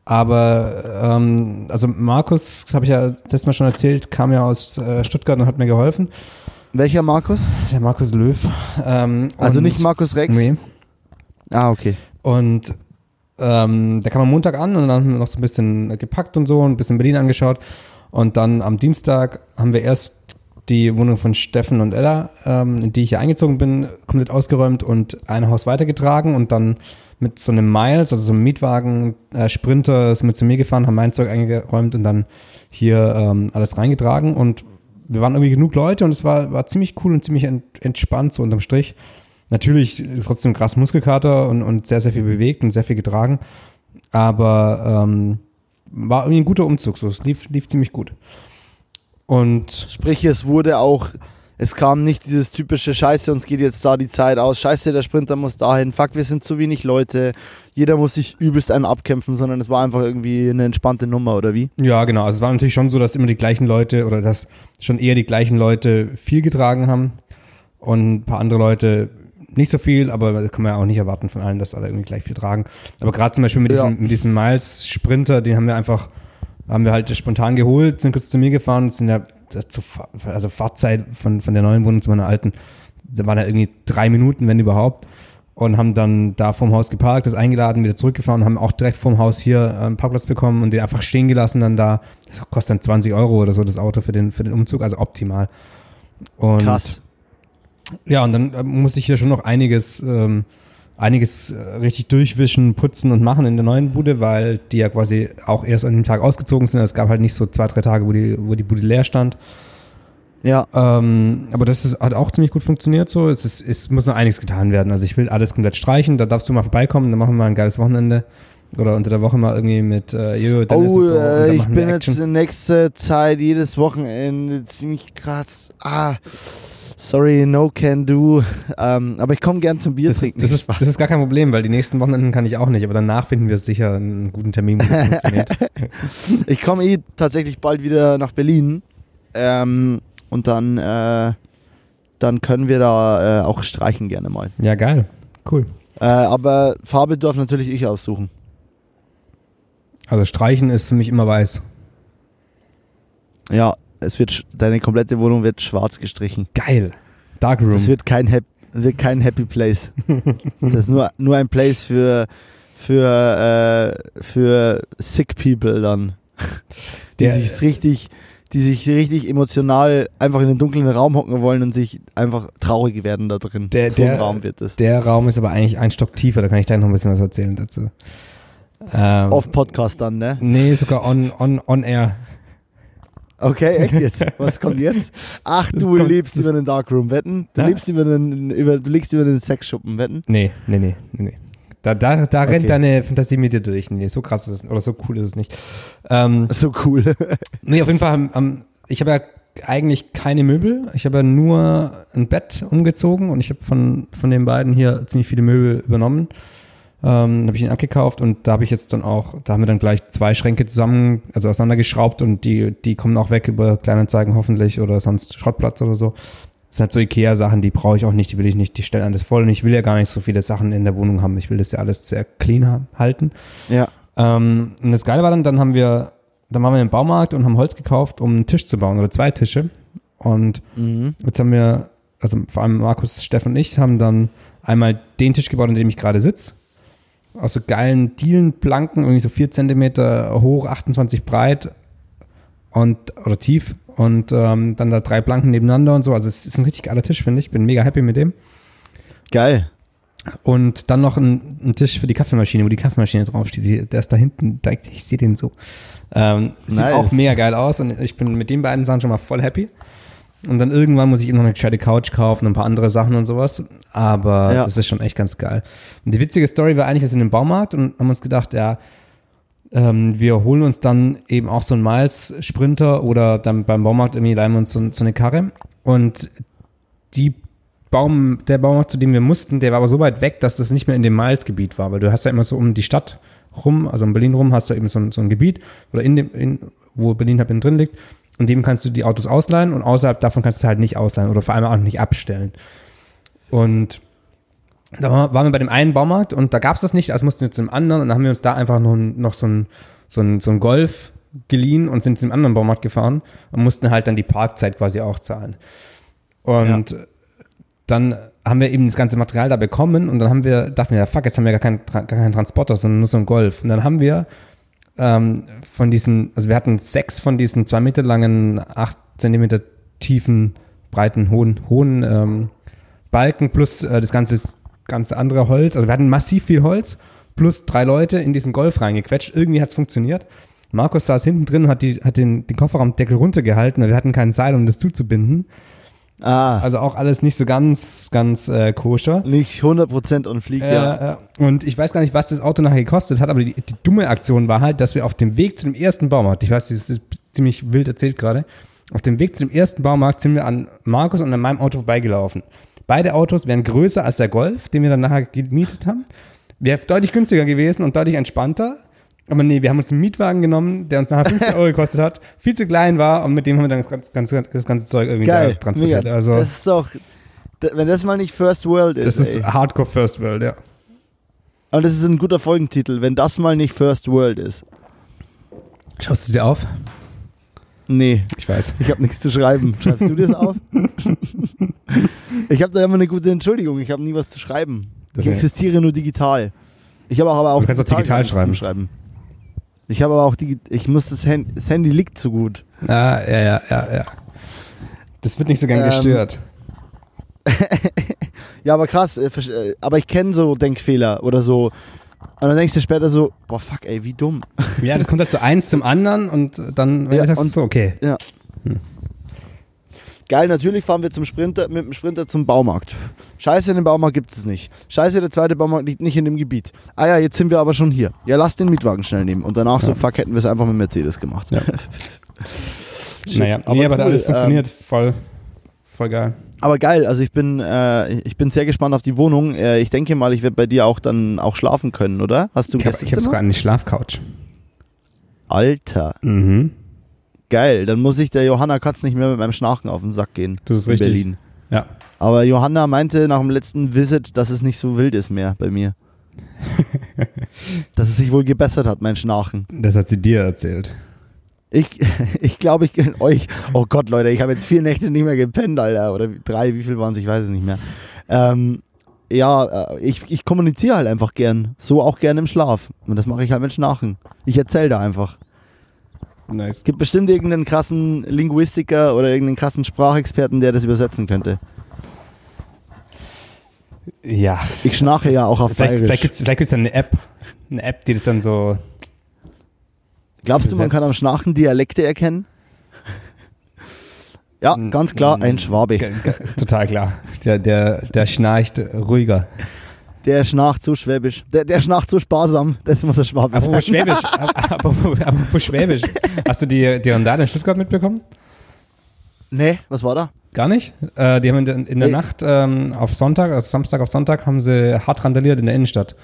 Aber ähm, also Markus, habe ich ja letztes Mal schon erzählt, kam ja aus äh, Stuttgart und hat mir geholfen. Welcher Markus? Der Markus Löw. Ähm, Also und- nicht Markus Rex? Nee. Ah, okay. Und ähm, der kam am Montag an und dann haben wir noch so ein bisschen gepackt und so, ein bisschen Berlin angeschaut. Und dann am Dienstag haben wir erst die Wohnung von Steffen und Ella, ähm, in die ich hier eingezogen bin, komplett ausgeräumt und ein Haus weitergetragen und dann mit so einem Miles, also so einem Mietwagen, äh, Sprinter, sind wir zu mir gefahren, haben mein Zeug eingeräumt und dann hier ähm, alles reingetragen und wir waren irgendwie genug Leute und es war, war ziemlich cool und ziemlich ent, entspannt so unterm Strich. Natürlich trotzdem krass Muskelkater und, und sehr, sehr viel bewegt und sehr viel getragen. Aber ähm, war irgendwie ein guter Umzug. So. Es lief, lief ziemlich gut. Und Sprich, es wurde auch, es kam nicht dieses typische Scheiße, uns geht jetzt da die Zeit aus, Scheiße, der Sprinter muss dahin, fuck, wir sind zu wenig Leute, jeder muss sich übelst einen abkämpfen, sondern es war einfach irgendwie eine entspannte Nummer, oder wie? Ja, genau. Also es war natürlich schon so, dass immer die gleichen Leute oder dass schon eher die gleichen Leute viel getragen haben und ein paar andere Leute nicht so viel, aber das kann man ja auch nicht erwarten von allen, dass alle irgendwie gleich viel tragen. Aber gerade zum Beispiel mit Ja. diesem, mit diesem Miles-Sprinter, den haben wir einfach, haben wir halt spontan geholt, sind kurz zu mir gefahren, sind ja zur Fa- also Fahrzeit von, von der neuen Wohnung zu meiner alten, da waren ja irgendwie drei Minuten, wenn überhaupt. Und haben dann da vorm Haus geparkt, das eingeladen, wieder zurückgefahren haben auch direkt vorm Haus hier äh, einen Parkplatz bekommen und den einfach stehen gelassen dann da. Das kostet dann 20 Euro oder so das Auto für den, für den Umzug, also optimal. Und Krass. Ja, und dann äh, musste ich hier schon noch einiges, ähm, einiges äh, richtig durchwischen, putzen und machen in der neuen Bude, weil die ja quasi auch erst an dem Tag ausgezogen sind. Es gab halt nicht so zwei, drei Tage, wo die, wo die Bude leer stand. Ja, Ähm, aber das ist, hat auch ziemlich gut funktioniert so. Es, ist, es muss noch einiges getan werden. Also ich will alles komplett streichen. Da darfst du mal vorbeikommen. Dann machen wir mal ein geiles Wochenende. Oder unter der Woche mal irgendwie mit äh, Jojo, Dennis oh, und so. Und äh, ich bin jetzt in nächster Zeit jedes Wochenende ziemlich krass. Ah, sorry, no can do. Ähm, aber ich komme gern zum Bier Das trinken. ist, das, ist, das ist gar kein Problem, weil die nächsten Wochenenden kann ich auch nicht. Aber danach finden wir sicher einen guten Termin, wo das [laughs] funktioniert. Ich komme eh tatsächlich bald wieder nach Berlin. Ähm, und dann, äh, dann können wir da äh, auch streichen gerne mal. Ja, geil. Cool. Äh, aber Farbe darf natürlich ich aussuchen. Also streichen ist für mich immer weiß. Ja, es wird deine komplette Wohnung wird schwarz gestrichen. Geil. Darkroom. Es wird kein, Hap wird kein Happy Place. [laughs] das ist nur, nur ein Place für, für, äh, für sick people dann. Die Der- sich richtig, die sich richtig emotional einfach in den dunklen Raum hocken wollen und sich einfach traurig werden da drin. Der- so der- Raum wird es. Der Raum ist aber eigentlich ein Stock tiefer, da kann ich gleich noch ein bisschen was erzählen dazu. Ähm, Auf Podcast dann, ne? Nee, sogar on, on, on air. Okay, echt jetzt? [laughs] Was kommt jetzt? Ach, Das du kommt- lebst das- über den Darkroom, wetten? Du Ja. lebst über den, über, du liegst über den Sexschuppen, wetten? Nee, nee, nee, nee, nee. Da, da, da Okay. rennt deine Fantasie mit dir durch. Nee, so krass ist es, oder so cool ist es nicht. Ähm, [laughs] So cool. [laughs] nee, auf jeden Fall, haben- haben- ich habe ja eigentlich keine Möbel. Ich habe ja nur ein Bett umgezogen und ich habe von, von den beiden hier ziemlich viele Möbel übernommen. Ähm, habe ich ihn abgekauft und da habe ich jetzt dann auch, da haben wir dann gleich zwei Schränke zusammen, also auseinandergeschraubt und die, die kommen auch weg über Kleinanzeigen hoffentlich oder sonst Schrottplatz oder so. Das sind halt so Ikea-Sachen, die brauche ich auch nicht, die will ich nicht, die stellen alles voll und ich will ja gar nicht so viele Sachen in der Wohnung haben. Ich will das ja alles sehr clean haben, halten. ja. Ähm, und das Geile war dann, dann haben wir, dann waren wir im Baumarkt und haben Holz gekauft, um einen Tisch zu bauen oder zwei Tische. Und Mhm. jetzt haben wir, also vor allem Markus, Steff und ich, haben dann einmal den Tisch gebaut, an dem ich gerade sitze. Aus so geilen Dielenplanken, irgendwie so 4 Zentimeter hoch, 28 breit und oder tief. Und ähm, dann da drei Planken nebeneinander und so. Also es ist ein richtig geiler Tisch, finde ich. Bin mega happy mit dem. Geil. Und dann noch ein, ein Tisch für die Kaffeemaschine, wo die Kaffeemaschine draufsteht. Der ist da hinten, direkt, ich sehe den so. Ähm, sieht Nice. auch mega geil aus und ich bin mit den beiden Sachen schon mal voll happy. Und dann irgendwann muss ich eben noch eine gescheite Couch kaufen und ein paar andere Sachen und sowas. Aber Ja. das ist schon echt ganz geil. Und die witzige Story war eigentlich, wir sind im Baumarkt und haben uns gedacht, ja, ähm, wir holen uns dann eben auch so einen Miles-Sprinter oder dann beim Baumarkt irgendwie leihen wir uns so, so eine Karre. Und die Baum, der Baumarkt, zu dem wir mussten, der war aber so weit weg, dass das nicht mehr in dem Miles-Gebiet war, weil du hast ja immer so um die Stadt rum, also um Berlin rum, hast du eben so ein, so ein Gebiet oder in dem, in, wo Berlin halt drin liegt, in dem kannst du die Autos ausleihen und außerhalb davon kannst du halt nicht ausleihen oder vor allem auch nicht abstellen. Und da war- waren wir bei dem einen Baumarkt und da gab es das nicht, also mussten wir zu dem anderen und dann haben wir uns da einfach noch, ein- noch so ein, so ein, so ein Golf geliehen und sind zu dem anderen Baumarkt gefahren und mussten halt dann die Parkzeit quasi auch zahlen. Und dann haben wir eben das ganze Material da bekommen und dann haben wir, dachten wir, ja fuck, jetzt haben wir gar keinen, gar keinen Transporter, sondern nur so einen Golf. Und dann haben wir ähm, von diesen, also wir hatten sechs von diesen zwei Meter langen, acht Zentimeter tiefen, breiten, hohen, hohen ähm, Balken plus äh, das ganze, ganze andere Holz. Also wir hatten massiv viel Holz plus drei Leute in diesen Golf reingequetscht. Irgendwie hat es funktioniert. Markus saß hinten drin und hat, die, hat den, den Kofferraumdeckel runtergehalten, weil wir hatten kein Seil, um das zuzubinden. Ah, Also auch alles nicht so ganz, ganz äh, koscher. nicht 100% on fleek, ja. Äh, äh, und ich weiß gar nicht, was das Auto nachher gekostet hat, aber die, die dumme Aktion war halt, dass wir auf dem Weg zu dem ersten Baumarkt, ich weiß, das ist ziemlich wild erzählt gerade, auf dem Weg zu dem ersten Baumarkt sind wir an Markus und an meinem Auto vorbeigelaufen. Beide Autos wären größer als der Golf, den wir dann nachher gemietet haben. Wäre deutlich günstiger gewesen und deutlich entspannter. Aber nee, wir haben uns einen Mietwagen genommen, der uns nachher 50 [laughs] Euro gekostet hat, viel zu klein war und mit dem haben wir dann das ganze, das ganze Zeug irgendwie Geil. da transportiert. Mega. Also das ist doch, wenn das mal nicht First World ist. das ist ey. Hardcore First World, ja. Und das ist ein guter Folgentitel, wenn das mal nicht First World ist. Schaust du dir auf? Nee, Ich weiß. ich habe nichts zu schreiben. Schreibst du das auf? [laughs] ich habe da immer eine gute Entschuldigung. Ich habe nie was zu schreiben. Ich existiere nur digital. Ich habe auch aber auch Du kannst auch digital zum schreiben. Ich habe aber auch die, ich muss das Handy, das Handy liegt zu gut. Ah, ja, ja, ja, ja. Das wird nicht so gern Ähm, gestört. [laughs] Ja, aber krass, äh, äh, aber ich kenne so Denkfehler oder so. Und dann denkst du später so, boah, fuck, ey, wie dumm. Ja, das kommt halt so eins zum anderen und dann, Ja, du sagst, ist so, okay. Geil, natürlich fahren wir zum Sprinter, mit dem Sprinter zum Baumarkt. Scheiße, in dem Baumarkt gibt es nicht. Scheiße, der zweite Baumarkt liegt nicht in dem Gebiet. Ah ja, jetzt sind wir aber schon hier. Ja, lass den Mietwagen schnell nehmen. Und danach so, Ja. fuck, hätten wir es einfach mit Mercedes gemacht. Ja. [laughs] Naja, nee, aber cool, alles ähm, funktioniert voll, voll geil. Aber geil, also ich bin, äh, ich bin sehr gespannt auf die Wohnung. Äh, ich denke mal, ich werde bei dir auch dann auch schlafen können, oder? Hast du Ich habe hab sogar eine Schlafcouch. Alter, Mhm. Geil. Dann muss ich der Johanna Katz nicht mehr mit meinem Schnarchen auf den Sack gehen. Das ist in richtig. Berlin. Ja. Aber Johanna meinte nach dem letzten Visit, dass es nicht so wild ist mehr bei mir. [laughs] dass es sich wohl gebessert hat, mein Schnarchen. Das hat sie dir erzählt. Ich, [laughs] ich glaube, ich kenne euch. Oh Gott, Leute, ich habe jetzt vier Nächte nicht mehr gepennt, Alter. Oder drei, wie viel waren es? Ich weiß es nicht mehr. Ähm, ja, äh, ich, ich kommuniziere halt einfach gern. So auch gern im Schlaf. Und das mache ich halt mit Schnarchen. Ich erzähle da einfach. Nice. Gibt bestimmt irgendeinen krassen Linguistiker oder irgendeinen krassen Sprachexperten, der das übersetzen könnte. Ja. Ich schnarche ja auch auf vielleicht, Bayerisch. vielleicht gibt es vielleicht gibt's eine App, eine App, die das dann so. Glaubst du, man kann am. Schnarchen Dialekte erkennen? Ja, ganz klar, ein Schwabe. Total klar. Der, der, der schnarcht ruhiger. Der schnarcht so schwäbisch. Der, der schnarcht so sparsam. Das muss ein Schwabe sein. Apropos Schwäbisch. [laughs] apropos, apropos Schwäbisch. Hast du die, die Randale in Stuttgart mitbekommen? Nee, was war da? Gar nicht. Äh, die haben in der, in der Nee. Nacht ähm, auf Sonntag, also Samstag auf Sonntag, haben sie hart randaliert in der Innenstadt.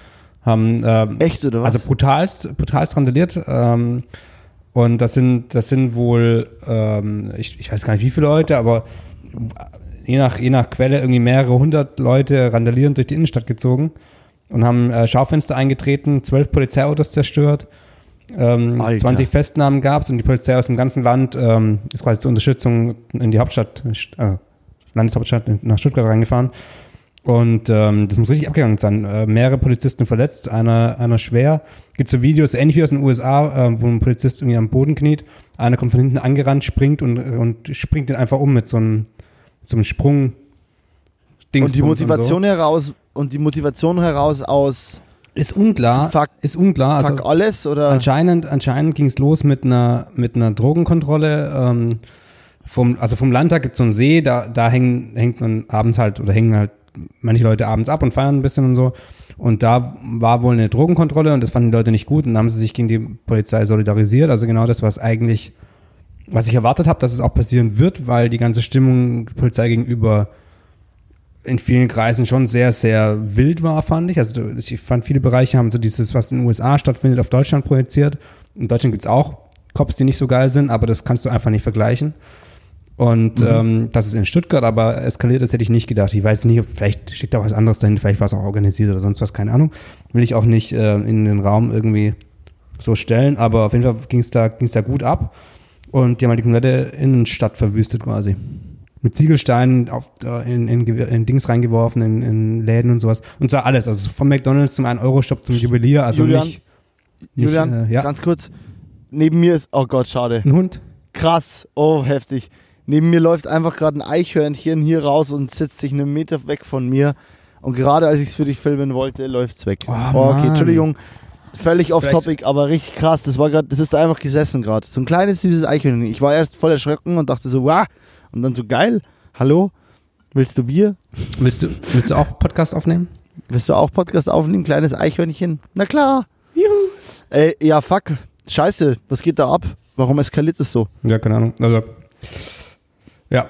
Haben, ähm, Echt oder was? also brutalst, brutalst randaliert. Ähm, und das sind, das sind wohl, ähm, ich, ich weiß gar nicht wie viele Leute, aber je nach, je nach Quelle irgendwie mehrere hundert Leute randalierend durch die Innenstadt gezogen und haben äh, Schaufenster eingetreten, zwölf Polizeiautos zerstört. Ähm, Alter. 20 Festnahmen gab es und die Polizei aus dem ganzen Land ähm, ist quasi zur Unterstützung in die Hauptstadt, äh, Landeshauptstadt nach Stuttgart reingefahren. Und ähm, das muss richtig abgegangen sein. Äh, mehrere Polizisten verletzt, einer, einer schwer. Gibt so Videos, ähnlich wie aus den USA, äh, wo ein Polizist irgendwie am Boden kniet. Einer kommt von hinten angerannt, springt und, und springt den einfach um mit so einem, so einem Sprung. und die Motivation heraus und die Motivation heraus aus so. ist unklar. Fuck- ist unklar. fuck Also, alles oder Anscheinend, anscheinend ging es los mit einer, mit einer Drogenkontrolle. Ähm, vom, also vom Landtag gibt es so einen See, da, da hängen, hängt man abends halt oder hängen halt manche Leute abends ab und feiern ein bisschen und so. Und da war wohl eine Drogenkontrolle und das fanden die Leute nicht gut und dann haben sie sich gegen die Polizei solidarisiert. Also genau das, was eigentlich, was ich erwartet habe, dass es auch passieren wird, weil die ganze Stimmung der Polizei gegenüber in vielen Kreisen schon sehr, sehr wild war, fand ich. Also ich fand, viele Bereiche haben so dieses, was in den USA stattfindet, auf Deutschland projiziert. In Deutschland gibt es auch Cops, die nicht so geil sind, aber das kannst du einfach nicht vergleichen. Und Mhm. ähm, dass es in Stuttgart aber eskaliert ist, hätte ich nicht gedacht. Ich weiß nicht, vielleicht steckt da was anderes dahinter, vielleicht war es auch organisiert oder sonst was, keine Ahnung. Will ich auch nicht äh, in den Raum irgendwie so stellen, aber auf jeden Fall ging es da, ging's da gut ab. Und die haben halt die komplette Innenstadt verwüstet quasi. Mit Ziegelsteinen auf, äh, in, in, in Dings reingeworfen, in, in Läden und sowas. Und zwar alles. Also vom McDonalds zum 1-Euro-Shop zum Juwelier. Also Julian, nicht, nicht Julian, äh, ja. ganz kurz. Neben mir ist, oh Gott, schade. ein Hund. Krass, oh heftig. Neben mir läuft einfach gerade ein Eichhörnchen hier raus und sitzt sich einen Meter weg von mir. Und gerade als ich es für dich filmen wollte, läuft es weg. Oh, okay, Mann. Entschuldigung. Völlig off topic, aber richtig krass. Das war gerade, das ist da einfach gesessen gerade. So ein kleines süßes Eichhörnchen. Ich war erst voll erschrocken und dachte so, wow. Und dann so geil. Hallo? Willst du Bier? Willst du, willst du auch Podcast aufnehmen? Willst du auch Podcast aufnehmen, kleines Eichhörnchen? Na klar. Juhu. Ey, ja, fuck. Scheiße, was geht da ab? Warum eskaliert es so? Ja, keine Ahnung. Also, ja.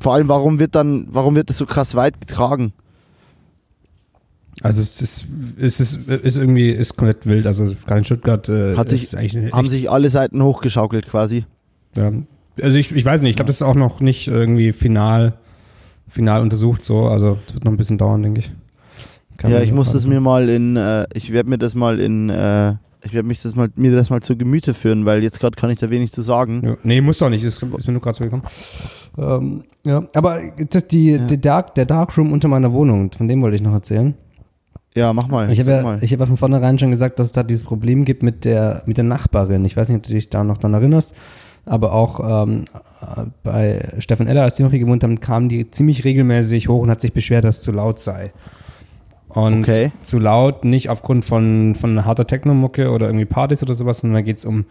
Vor allem, warum wird dann, warum wird das so krass weit getragen? Also es ist, es ist, ist irgendwie ist komplett wild. Also gerade in Stuttgart äh, Hat sich, ist eigentlich haben sich alle Seiten hochgeschaukelt quasi. Ja. Also ich, ich weiß nicht, ich glaube, das ist auch noch nicht irgendwie final, final untersucht so. Also das wird noch ein bisschen dauern, denke ich. Kann ja, ich muss das mir mal in, äh, ich werde mir das mal in, äh, ich werde mich das mal, mir das mal zu Gemüte führen, weil jetzt gerade kann ich da wenig zu sagen. Ja. Nee, muss doch nicht, ist, ist mir nur gerade so gekommen. Ähm, ja, aber das, die, Ja. der, Dark, der Darkroom unter meiner Wohnung, von dem wollte ich noch erzählen. Ja, mach mal. Ich habe ja, ich hab ja von vornherein schon gesagt, dass es da dieses Problem gibt mit der, mit der Nachbarin. Ich weiß nicht, ob du dich da noch dran erinnerst, aber auch ähm, äh, bei Steffen Eller, als die noch hier gewohnt haben, kam die ziemlich regelmäßig hoch und hat sich beschwert, dass es zu laut sei. Und Okay. zu laut, nicht aufgrund von, von harter Techno-Mucke oder irgendwie Partys oder sowas, sondern da geht es um,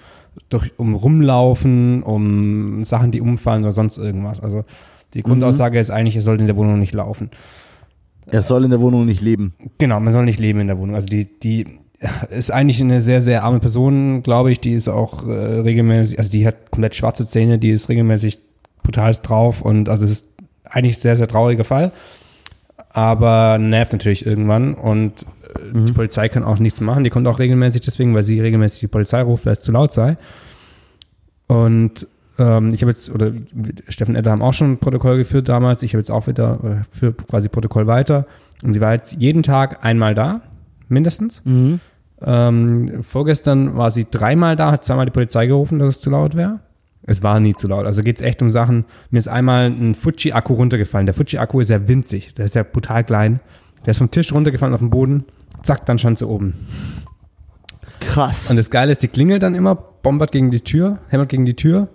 durch, um Rumlaufen, um Sachen, die umfallen oder sonst irgendwas. Also die Grundaussage ist eigentlich, es sollte in der Wohnung nicht laufen. Er soll in der Wohnung nicht leben. Genau, man soll nicht leben in der Wohnung. Also die, die ist eigentlich eine sehr, sehr arme Person, glaube ich. Die ist auch äh, regelmäßig, also die hat komplett schwarze Zähne, die ist regelmäßig brutal drauf und also es ist eigentlich ein sehr, sehr trauriger Fall. Aber nervt natürlich irgendwann und äh, die Polizei kann auch nichts machen. Die kommt auch regelmäßig deswegen, weil sie regelmäßig die Polizei ruft, weil es zu laut sei. Und ähm, ich habe jetzt, oder Steffen Edder haben auch schon ein Protokoll geführt damals. Ich habe jetzt auch wieder äh, für quasi Protokoll weiter. Und sie war jetzt jeden Tag einmal da, mindestens. Mhm. Ähm, vorgestern war sie dreimal da, hat zweimal die Polizei gerufen, dass es zu laut wäre. Es war nie zu laut. Also geht es echt um Sachen. Mir ist einmal ein Fuji-Akku runtergefallen. Der Fuji-Akku ist ja winzig. Der ist ja brutal klein. Der ist vom Tisch runtergefallen auf den Boden. Zack, dann stand sie oben. Krass. Und das Geile ist, die klingelt dann immer, bombert gegen die Tür, hämmert gegen die Tür.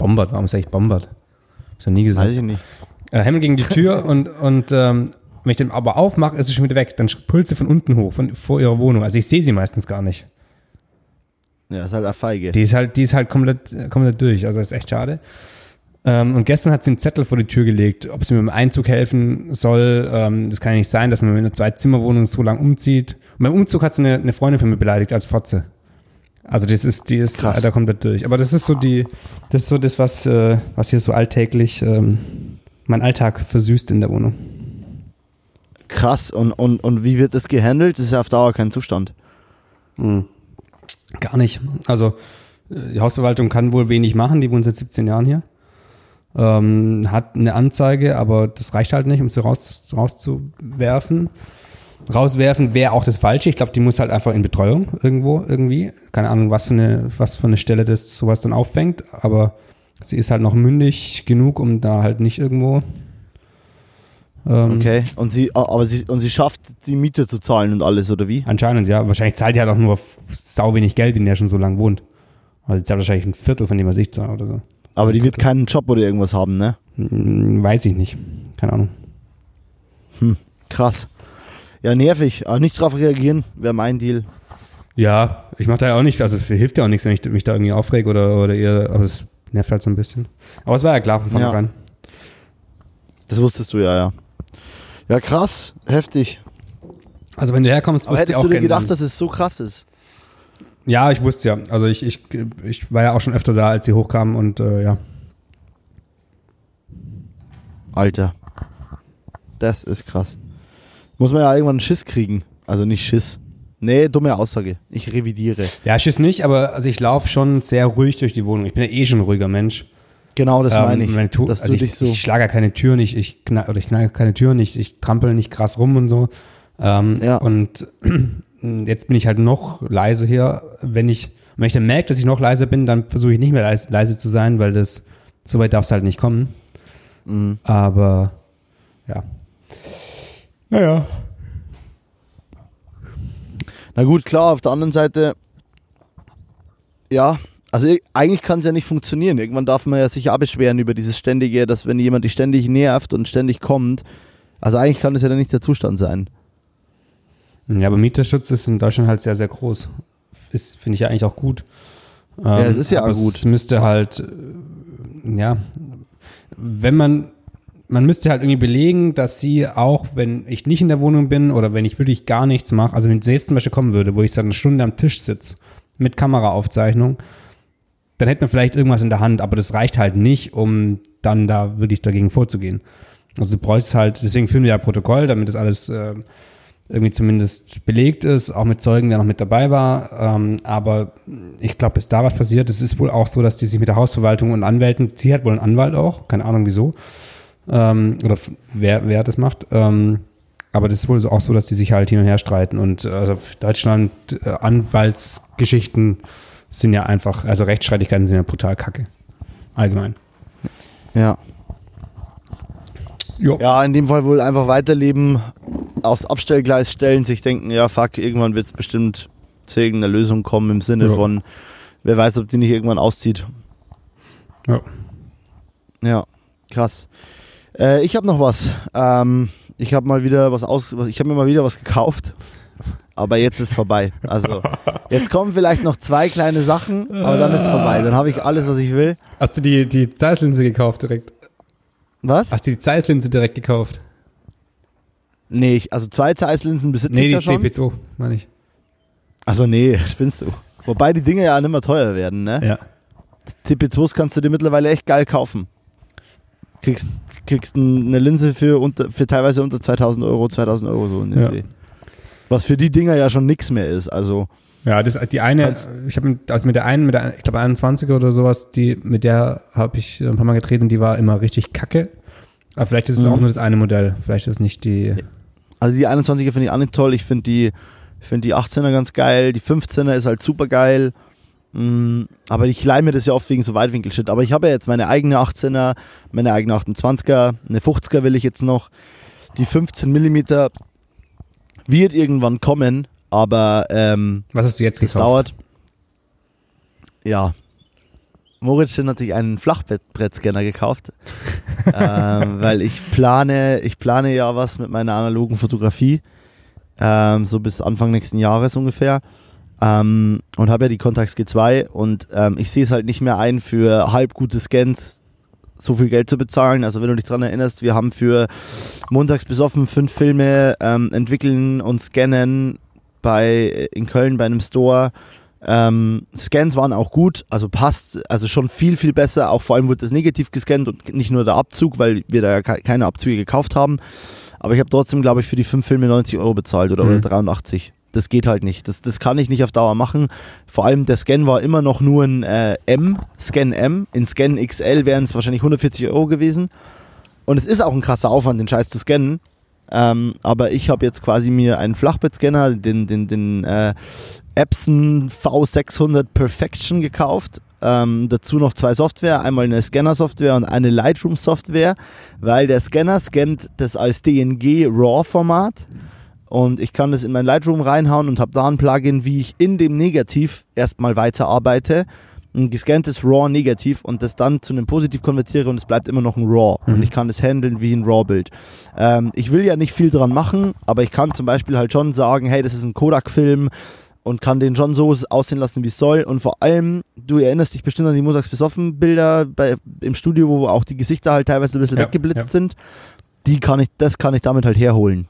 Bombert, warum sag ich bombert? Hab ich noch nie gesagt. Weiß ich nicht. Äh, hämmert gegen die Tür [laughs] und, und ähm, wenn ich den aber aufmache, ist sie schon wieder weg. Dann pullt sie von unten hoch, von vor ihrer Wohnung. Also ich sehe sie meistens gar nicht. Ja, ist halt eine Feige. Die ist halt, die ist halt komplett, äh, komplett durch. Also das ist echt schade. Ähm, und gestern hat sie einen Zettel vor die Tür gelegt, ob sie mir beim Einzug helfen soll. Ähm, das kann ja nicht sein, dass man mit einer Zwei-Zimmer-Wohnung so lang umzieht. Und beim Umzug hat sie eine, eine Freundin von mir beleidigt als Fotze. Also das ist, die ist Krass. leider komplett durch. Aber das ist so die, das ist so das, was, äh, was hier so alltäglich ähm, mein Alltag versüßt in der Wohnung. Krass. Und, und, und wie wird das gehandelt? Das ist ja auf Dauer kein Zustand. Gar nicht. Also äh, die Hausverwaltung kann wohl wenig machen, die wohnen seit 17 Jahren hier. Ähm, hat eine Anzeige, aber das reicht halt nicht, um sie raus, rauszuwerfen. Rauswerfen wäre auch das Falsche. Ich glaube, die muss halt einfach in Betreuung irgendwo, irgendwie. Keine Ahnung, was für eine, was für eine Stelle das sowas dann auffängt, aber sie ist halt noch mündig genug, um da halt nicht irgendwo. Ähm, Okay. Und sie, aber sie, und sie schafft, die Miete zu zahlen und alles, oder wie? Anscheinend, ja. Wahrscheinlich zahlt die halt auch nur sau wenig Geld, wenn der schon so lange wohnt. Weil die zahlt wahrscheinlich ein Viertel von dem, was ich zahle oder so. Aber die wird keinen Job oder irgendwas haben, ne? Hm, Weiß ich nicht. Keine Ahnung. Krass. Ja, nervig. Aber nicht drauf reagieren, wäre mein Deal. Ja, ich mache da ja auch nicht, also hilft ja auch nichts, wenn ich mich da irgendwie aufreg oder, oder ihr, aber es nervt halt so ein bisschen. Aber es war ja klar von Ja. vornherein. Das wusstest du ja, ja. Ja, krass. Heftig. Also wenn du herkommst, Aber wirst du hättest auch du dir gedacht, dass es so krass ist? Ja, ich wusste ja. Also ich, ich, ich war ja auch schon öfter da, als sie hochkamen und äh, ja. Alter. Das ist krass. Muss man ja irgendwann einen Schiss kriegen. Also nicht Schiss. Nee, dumme Aussage. Ich revidiere. Ja, Schiss nicht, aber also ich laufe schon sehr ruhig durch die Wohnung. Ich bin ja eh schon ein ruhiger Mensch. Genau, das Ähm, meine ich. meine dass also du ich, dich so. ich schlage keine Türen, ich, ich knall, oder ich knall keine Türen, ich, ich trampel nicht krass rum und so. Ähm, Ja. Und [clears throat] jetzt bin ich halt noch leise hier. Wenn ich, wenn ich dann merke, dass ich noch leiser bin, dann versuche ich nicht mehr leise, leise zu sein, weil das, so weit darf es halt nicht kommen. Mhm. Aber, ja. Naja. Na gut, klar, auf der anderen Seite, ja, also eigentlich kann es ja nicht funktionieren. Irgendwann darf man ja sich auch beschweren über dieses ständige, dass wenn jemand dich ständig nervt und ständig kommt, also eigentlich kann das ja dann nicht der Zustand sein. Ja, aber Mieterschutz ist in Deutschland halt sehr, sehr groß. Ist, finde ich ja eigentlich auch gut. Ja, das Ähm, ist ja aber auch gut. Es müsste halt, äh, ja, wenn man, man müsste halt irgendwie belegen, dass sie auch, wenn ich nicht in der Wohnung bin oder wenn ich wirklich gar nichts mache, also wenn sie jetzt zum Beispiel kommen würde, wo ich seit einer Stunde am Tisch sitze mit Kameraaufzeichnung, dann hätte man vielleicht irgendwas in der Hand, aber das reicht halt nicht, um dann da wirklich dagegen vorzugehen. Also du bräuchst halt, deswegen führen wir ja Protokoll, damit das alles äh, irgendwie zumindest belegt ist, auch mit Zeugen, der noch mit dabei war. Ähm, aber ich glaube, bis da was passiert, es ist wohl auch so, dass die sich mit der Hausverwaltung und Anwälten, sie hat wohl einen Anwalt auch, keine Ahnung wieso, ähm, oder wer, wer das macht. Ähm, aber das ist wohl auch so, dass die sich halt hin und her streiten. Und also Deutschland, äh, Anwaltsgeschichten sind ja einfach, also Rechtsstreitigkeiten sind ja brutal kacke. Allgemein. Ja. Jo. Ja, in dem Fall wohl einfach weiterleben, aufs Abstellgleis stellen, sich denken, ja fuck, irgendwann wird es bestimmt zu irgendeiner Lösung kommen im Sinne ja. von, wer weiß, ob die nicht irgendwann auszieht. Ja. Ja, krass. Äh, ich habe noch was. Ähm, ich habe mal wieder was aus, ich habe mir mal wieder was gekauft. Aber jetzt ist vorbei. Also jetzt kommen vielleicht noch zwei kleine Sachen, aber dann ist vorbei. Dann habe ich alles, was ich will. Hast du die, die Zeisslinse gekauft direkt? Was? Hast du die Zeisslinse direkt gekauft? Nee, ich, also zwei Zeisslinsen besitze nee, ich ja schon. Nee, die CP2, meine ich. Also nee, [laughs] spinnst du. Wobei die Dinge ja nicht mehr teuer werden, ne? Ja. TP2s kannst du dir mittlerweile echt geil kaufen. Kriegst, kriegst eine Linse für, unter, für teilweise unter 2000 Euro, 2000 Euro so in ja. Was für die Dinger ja schon nichts mehr ist, also. Ja, das, die eine, ich habe also mit der einen, mit der, ich glaube 21er oder sowas, die, mit der habe ich ein paar Mal getreten, die war immer richtig kacke. Aber vielleicht ist es mhm. auch nur das eine Modell, vielleicht ist es nicht die. Also die 21er finde ich auch nicht toll, ich finde die, find die 18er ganz geil, die 15er ist halt super geil. Mm, aber ich leih mir das ja oft wegen so Weitwinkel-Shit. Aber ich habe ja jetzt meine eigene 18er, meine eigene 28er, eine 50er will ich jetzt noch. Die 15 mm wird irgendwann kommen, aber ähm, was hast du jetzt gekauft? dauert. Ja. Moritz hat sich einen Flachbrettscanner gekauft, [laughs] ähm, weil ich plane, ich plane ja was mit meiner analogen Fotografie, ähm, so bis Anfang nächsten Jahres ungefähr. Ähm, und habe ja die Contax G2 und ähm, ich sehe es halt nicht mehr ein, für halb gute Scans so viel Geld zu bezahlen. Also wenn du dich daran erinnerst, wir haben für montags besoffen fünf Filme ähm, entwickeln und scannen bei in Köln bei einem Store. Ähm, Scans waren auch gut, also passt, also schon viel, viel besser. Auch vor allem wurde das negativ gescannt und nicht nur der Abzug, weil wir da ja keine Abzüge gekauft haben. Aber ich habe trotzdem, glaube ich, für die fünf Filme 90 Euro bezahlt oder, mhm. oder 83 das geht halt nicht. Das, das kann ich nicht auf Dauer machen. Vor allem der Scan war immer noch nur ein äh, M, Scan M. In Scan XL wären es wahrscheinlich 140 Euro gewesen. Und es ist auch ein krasser Aufwand, den Scheiß zu scannen. Ähm, aber ich habe jetzt quasi mir einen Flachbettscanner, den, den, den äh, Epson V600 Perfection gekauft. Ähm, dazu noch zwei Software, einmal eine Scanner-Software und eine Lightroom-Software, weil der Scanner scannt das als DNG RAW-Format und ich kann das in mein Lightroom reinhauen und habe da ein Plugin, wie ich in dem Negativ erstmal weiterarbeite. Ein gescanntes RAW-Negativ und das dann zu einem Positiv konvertiere und es bleibt immer noch ein RAW. Mhm. Und ich kann es handeln wie ein RAW-Bild. Ähm, ich will ja nicht viel dran machen, aber ich kann zum Beispiel halt schon sagen, hey, das ist ein Kodak-Film und kann den schon so aussehen lassen, wie es soll. Und vor allem, du erinnerst dich bestimmt an die montags besoffen Bilder bei, im Studio, wo auch die Gesichter halt teilweise ein bisschen ja, weggeblitzt ja. sind. Die kann ich, das kann ich damit halt herholen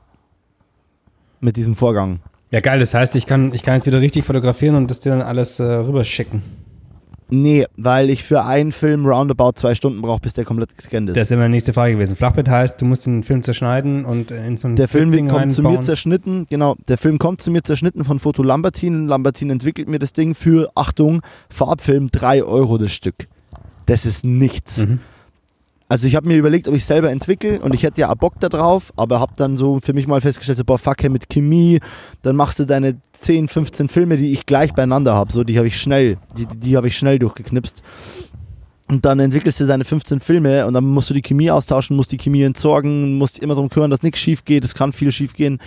mit diesem Vorgang. Ja, geil. Das heißt, ich kann, ich kann jetzt wieder richtig fotografieren und das dir dann alles äh, rüberschicken. Nee, weil ich für einen Film roundabout zwei Stunden brauche, bis der komplett gescannt ist. Das ist immer meine nächste Frage gewesen. Flachbett heißt, du musst den Film zerschneiden und in so ein Der Film kommt reinbauen. zu mir zerschnitten, genau. Der Film kommt zu mir zerschnitten von Foto Lambertin. Lambertin entwickelt mir das Ding für, Achtung, Farbfilm 3 Euro das Stück. Das ist nichts. Mhm. Also ich habe mir überlegt, ob ich selber entwickle und ich hätte ja auch Bock da drauf, aber habe dann so für mich mal festgestellt, so, boah, fuck, hey, mit Chemie, dann machst du deine 10, 15 Filme, die ich gleich beieinander habe, so die habe ich schnell, die, die habe ich schnell durchgeknipst. Und dann entwickelst du deine 15 Filme und dann musst du die Chemie austauschen, musst die Chemie entsorgen, musst immer darum kümmern, dass nichts schief geht. Es kann viel schief gehen.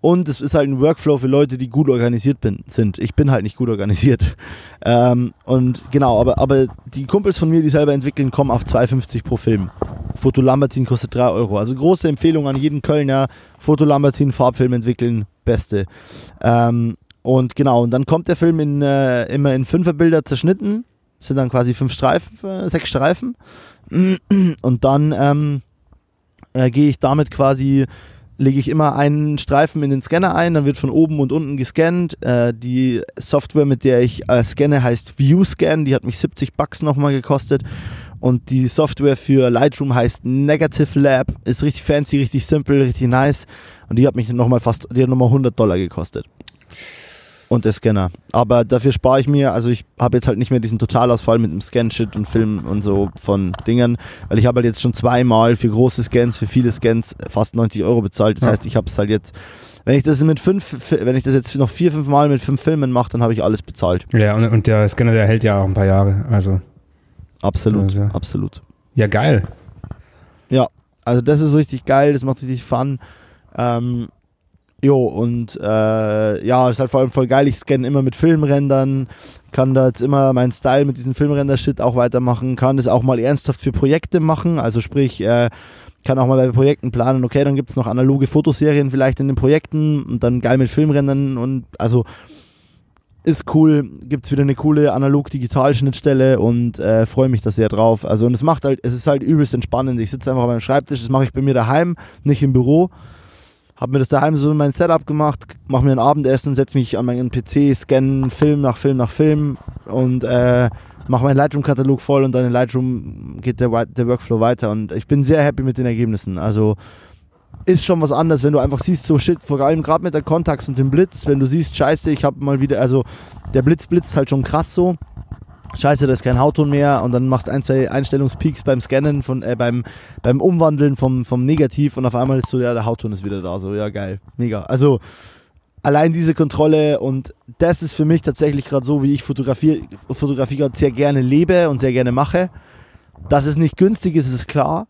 Und es ist halt ein Workflow für Leute, die gut organisiert bin, sind. Ich bin halt nicht gut organisiert. [laughs] Ähm, und genau, aber, aber die Kumpels von mir, die selber entwickeln, kommen auf 2,50 pro Film. Foto Lambertin kostet 3 Euro. Also große Empfehlung an jeden Kölner. Foto Lambertin, Farbfilm entwickeln, beste. Ähm, und genau, und dann kommt der Film in, äh, immer in Fünferbilder zerschnitten sind dann quasi fünf Streifen, äh, sechs Streifen. [clears throat] Und dann ähm, äh, gehe ich damit quasi, lege ich immer einen Streifen in den Scanner ein, dann wird von oben und unten gescannt. Äh, die Software, mit der ich äh, scanne, heißt ViewScan, die hat mich 70 Bucks nochmal gekostet. Und die Software für Lightroom heißt Negative Lab, ist richtig fancy, richtig simpel, richtig nice. Und die hat mich nochmal fast, die hat nochmal 100 Dollar gekostet. Und der Scanner. Aber dafür spare ich mir, also ich habe jetzt halt nicht mehr diesen Totalausfall mit dem Scan-Shit und Film und so von Dingern, weil ich habe halt jetzt schon zweimal für große Scans, für viele Scans fast 90 Euro bezahlt. Das Ja. heißt, ich habe es halt jetzt, wenn ich das mit fünf, wenn ich das jetzt noch vier, fünf Mal mit fünf Filmen mache, dann habe ich alles bezahlt. Ja, und, und der Scanner, der hält ja auch ein paar Jahre. Also, Absolut, Also- absolut. ja, geil. Also das ist richtig geil, das macht richtig Fun. Ähm, jo, und äh, ja, ist halt vor allem voll geil. Ich scanne immer mit Filmrändern, kann da jetzt immer meinen Style mit diesem Filmrender-Shit auch weitermachen, kann das auch mal ernsthaft für Projekte machen. Also sprich, äh, kann auch mal bei Projekten planen, okay, dann gibt es noch analoge Fotoserien vielleicht in den Projekten und dann geil mit Filmrändern und also ist cool, gibt es wieder eine coole Analog-Digital-Schnittstelle und äh, freue mich da sehr drauf. Also und es macht halt, es ist halt übelst entspannend. Ich sitze einfach meinem Schreibtisch, das mache ich bei mir daheim, nicht im Büro. Habe mir das daheim so in mein Setup gemacht, mache mir ein Abendessen, setze mich an meinen PC, scanne Film nach Film nach Film und äh, mache meinen Lightroom-Katalog voll und dann in Lightroom geht der, der Workflow weiter und ich bin sehr happy mit den Ergebnissen. Also ist schon was anderes, wenn du einfach siehst, so shit, vor allem gerade mit der Kontax und dem Blitz, wenn du siehst, scheiße, ich habe mal wieder, also der Blitz blitzt halt schon krass so. Scheiße, da ist kein Hautton mehr und dann machst ein, zwei Einstellungspeaks beim Scannen, von, äh, beim, beim Umwandeln vom, vom Negativ und auf einmal ist so, ja, der Hautton ist wieder da, so, ja, geil, mega. Also allein diese Kontrolle und das ist für mich tatsächlich gerade so, wie ich Fotografie, Fotografie gerade sehr gerne lebe und sehr gerne mache. Dass es nicht günstig ist, ist klar.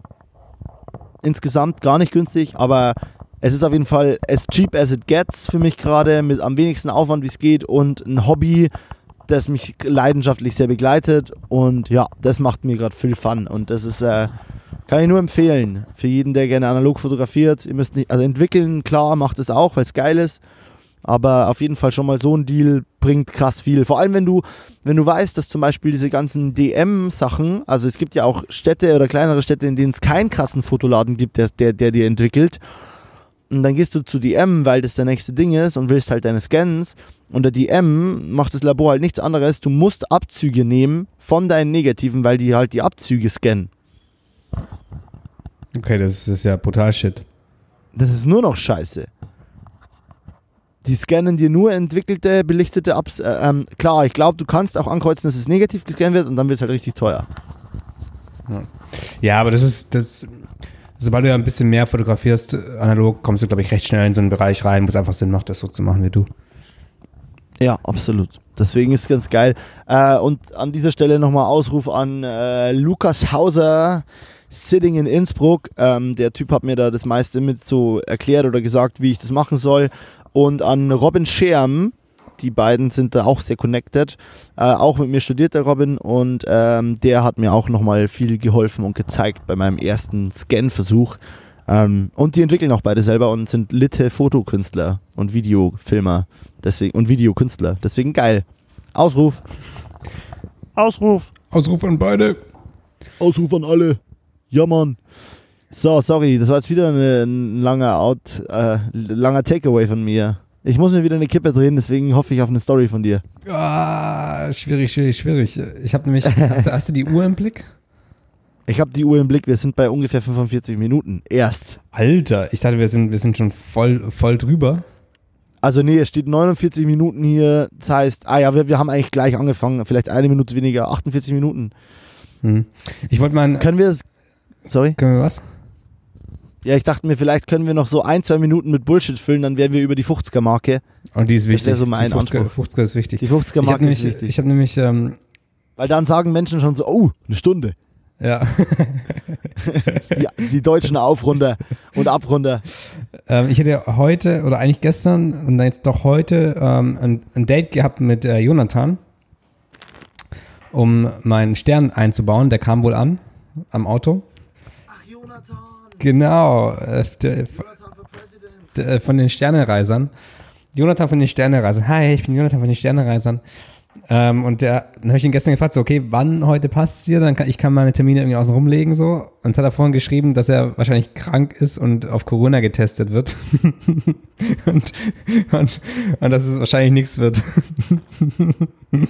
Insgesamt gar nicht günstig, aber es ist auf jeden Fall as cheap as it gets für mich gerade, mit am wenigsten Aufwand, wie es geht und ein Hobby, das mich leidenschaftlich sehr begleitet und ja, das macht mir gerade viel Fun und das ist, äh, kann ich nur empfehlen für jeden, der gerne analog fotografiert. Ihr müsst nicht, also entwickeln, klar, macht es auch, weil es geil ist. Aber auf jeden Fall schon mal so ein Deal bringt krass viel. Vor allem, wenn du, wenn du weißt, dass zum Beispiel diese ganzen DM-Sachen, also es gibt ja auch Städte oder kleinere Städte, in denen es keinen krassen Fotoladen gibt, der, der, der dir entwickelt. Und dann gehst du zu DM, weil das der nächste Ding ist und willst halt deine Scans. Und der DM macht das Labor halt nichts anderes. Du musst Abzüge nehmen von deinen Negativen, weil die halt die Abzüge scannen. Okay, das ist ja brutal shit. Das ist nur noch scheiße. Die scannen dir nur entwickelte, belichtete Abs. Äh, ähm, klar, ich glaube, du kannst auch ankreuzen, dass es negativ gescannt wird und dann wird es halt richtig teuer. Ja, aber das ist, das, sobald du ein bisschen mehr fotografierst, analog, kommst du, glaube ich, recht schnell in so einen Bereich rein, wo es einfach Sinn macht, das so zu machen wie du. Ja, absolut. Deswegen ist es ganz geil. Äh, und an dieser Stelle nochmal Ausruf an äh, Lukas Hauser, Sitting in Innsbruck. Ähm, der Typ hat mir da das meiste mit so erklärt oder gesagt, wie ich das machen soll. Und an Robin Scherm, die beiden sind da auch sehr connected. Äh, auch mit mir studiert der Robin und ähm, der hat mir auch nochmal viel geholfen und gezeigt bei meinem ersten Scan-Versuch. Ähm, und die entwickeln auch beide selber und sind Litte Fotokünstler und Videofilmer deswegen, und Videokünstler. Deswegen geil. Ausruf. Ausruf. Ausruf an beide. Ausruf an alle. Ja, Mann. So, sorry, das war jetzt wieder eine, ein langer Out, äh, langer Takeaway von mir. Ich muss mir wieder eine Kippe drehen, deswegen hoffe ich auf eine Story von dir. Ah, schwierig, schwierig, schwierig. Ich habe nämlich, [laughs] hast du, hast du die Uhr im Blick? Ich habe die Uhr im Blick, wir sind bei ungefähr 45 Minuten. Erst. Alter, ich dachte, wir sind, wir sind schon voll, voll drüber. Also nee, es steht 49 Minuten hier. Das heißt, ah ja, wir, wir haben eigentlich gleich angefangen. Vielleicht eine Minute weniger, 48 Minuten. Hm. Ich wollte mal, Können wir es. Sorry? können wir was? Ja, ich dachte mir, vielleicht können wir noch so ein, zwei Minuten mit Bullshit füllen, dann wären wir über die 50er-Marke. Und die ist wichtig. so mein die 50er, Anspruch. 50er ist wichtig. Die Ich habe 50er-Marke ist wichtig. ich hab nämlich ähm, Weil dann sagen Menschen schon so, oh, eine Stunde. ja, Die, die deutschen Aufrunder und Abrunder. ähm, ich hatte heute oder eigentlich gestern und dann jetzt doch heute ähm, ein, ein Date gehabt mit äh, Jonathan, um meinen Stern einzubauen. Der kam wohl an am Auto. Genau, äh, der, President. der, von den Sternereisern. Jonathan von den Sternereisern. Hi, ich bin Jonathan von den Sternereisern. Ähm, und der, dann habe ich ihn gestern gefragt, so, okay, wann heute passt es dir? Dann kann ich kann meine Termine irgendwie außen rumlegen so. Und hat er vorhin geschrieben, dass er wahrscheinlich krank ist und auf Corona getestet wird. [laughs] und, und, und dass es wahrscheinlich nichts wird. [laughs]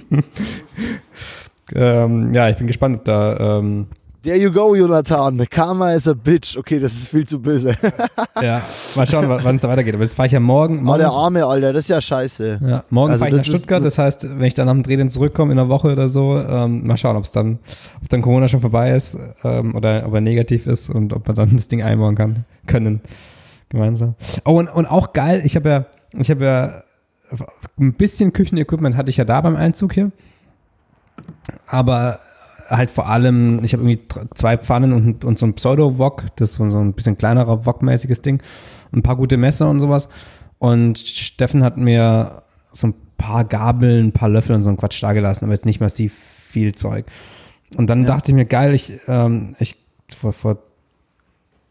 ähm, ja, ich bin gespannt, ob da ähm, There you go, Jonathan. Karma is a bitch. Okay, das ist viel zu böse. [laughs] ja, mal schauen, wa- wann es da weitergeht. Aber das fahre ich ja morgen. Oh, morgen der Arme, Alter, das ist ja scheiße. Ja, morgen Also fahre ich nach Stuttgart, das heißt, wenn ich dann am Dreh dann zurückkomme in einer Woche oder so, ähm, mal schauen, ob es dann, ob dann Corona schon vorbei ist ähm, oder ob er negativ ist und ob wir dann das Ding einbauen kann, können. Gemeinsam. Oh, und, und auch geil, ich habe ja, ich habe ja ein bisschen Küchenequipment hatte ich ja da beim Einzug hier. Aber halt vor allem, ich habe irgendwie zwei Pfannen und, und so ein Pseudo-Wok, das ist so ein bisschen kleinerer Wok-mäßiges Ding, ein paar gute Messer und sowas. Und Steffen hat mir so ein paar Gabeln, ein paar Löffel und so ein Quatsch da gelassen, aber jetzt nicht massiv viel Zeug. Und dann Ja. dachte ich mir, geil, ich, ähm, ich vor, vor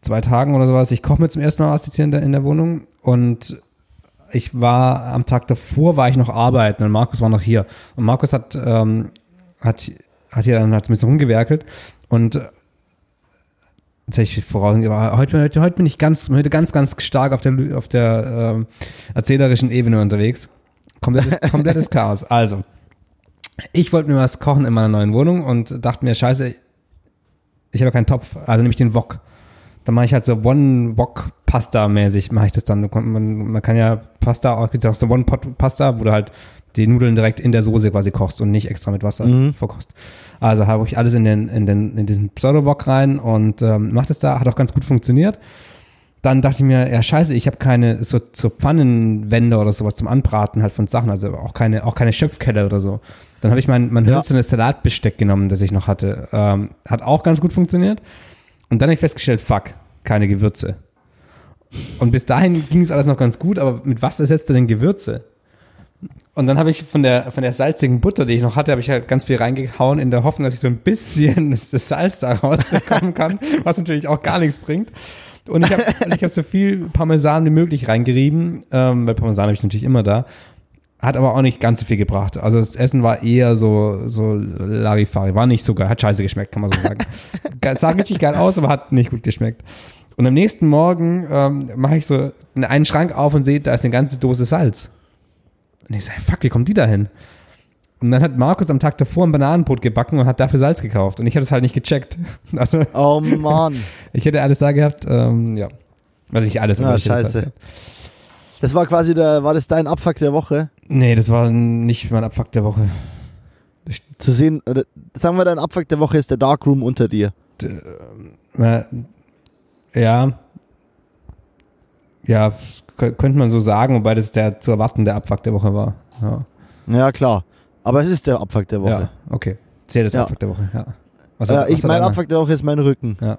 zwei Tagen oder sowas, ich koche mir zum ersten Mal was jetzt hier in der, in der Wohnung und ich war am Tag davor, war ich noch arbeiten und Markus war noch hier. Und Markus hat, ähm, hat, hat hier dann halt ein bisschen rumgewerkelt und äh, jetzt hätte ich voraus, heute, heute, heute bin ich ganz, heute ganz, ganz stark auf der, auf der ähm, erzählerischen Ebene unterwegs. Komplettes, [laughs] komplettes Chaos. Also, ich wollte mir was kochen in meiner neuen Wohnung und dachte mir, scheiße, ich habe keinen Topf, also nehme ich den Wok. Dann mache ich halt so One-Wok-Pasta-mäßig, mache ich das dann. Man, man kann ja Pasta, auch gibt auch so One-Pot-Pasta, wo du halt die Nudeln direkt in der Soße quasi kochst und nicht extra mit Wasser Mhm. verkochst. Also habe ich alles in den, in den, in diesen Pseudo-Wok rein und ähm, mache das da, hat auch ganz gut funktioniert. Dann dachte ich mir, ja scheiße, ich habe keine so, so Pfannenwände oder sowas zum Anbraten halt von Sachen, also auch keine, auch keine Schöpfkelle oder so. Dann habe ich mein, mein Ja. hölzernes Salatbesteck genommen, das ich noch hatte. Ähm, hat auch ganz gut funktioniert. Und dann habe ich festgestellt, fuck, keine Gewürze. Und bis dahin ging es alles noch ganz gut, aber mit was ersetzt du denn Gewürze? Und dann habe ich von der, von der salzigen Butter, die ich noch hatte, habe ich halt ganz viel reingehauen, in der Hoffnung, dass ich so ein bisschen [laughs] das, Salz da rausbekommen kann, [laughs] was natürlich auch gar nichts bringt. Und ich habe hab so viel Parmesan wie möglich reingerieben, ähm, weil Parmesan habe ich natürlich immer da. Hat aber auch nicht ganz so viel gebracht. Also das Essen war eher so, so Larifari. War nicht so geil. Hat scheiße geschmeckt, kann man so sagen. [laughs] Ge- sah richtig geil aus, aber hat nicht gut geschmeckt. Und am nächsten Morgen ähm, mache ich so einen Schrank auf und sehe, da ist eine ganze Dose Salz. Und ich sage, fuck, wie kommt die da hin? Und dann hat Markus am Tag davor ein Bananenbrot gebacken und hat dafür Salz gekauft. Und ich hatte es halt nicht gecheckt. [laughs] Also Oh Mann. [laughs] ich hätte alles da gehabt. Ähm, ja. Weil nicht alles, Ja, aber ich hätte scheiße. Gehabt. Das war quasi der, war das dein Abfuck der Woche? Nee, das war nicht mein Abfuck der Woche. Zu sehen, oder, sagen wir, dein Abfuck der Woche ist der Darkroom unter dir. Äh, Ja. Ja, könnte man so sagen, wobei das der zu erwartende Abfuck der Woche war. Ja, Ja, klar. Aber es ist der Abfuck der Woche. ja okay. Zählt das Ja. Abfuck der Woche, ja. Was hat- was ich, hat mein? Abfuck der Woche ist mein Rücken. Ja.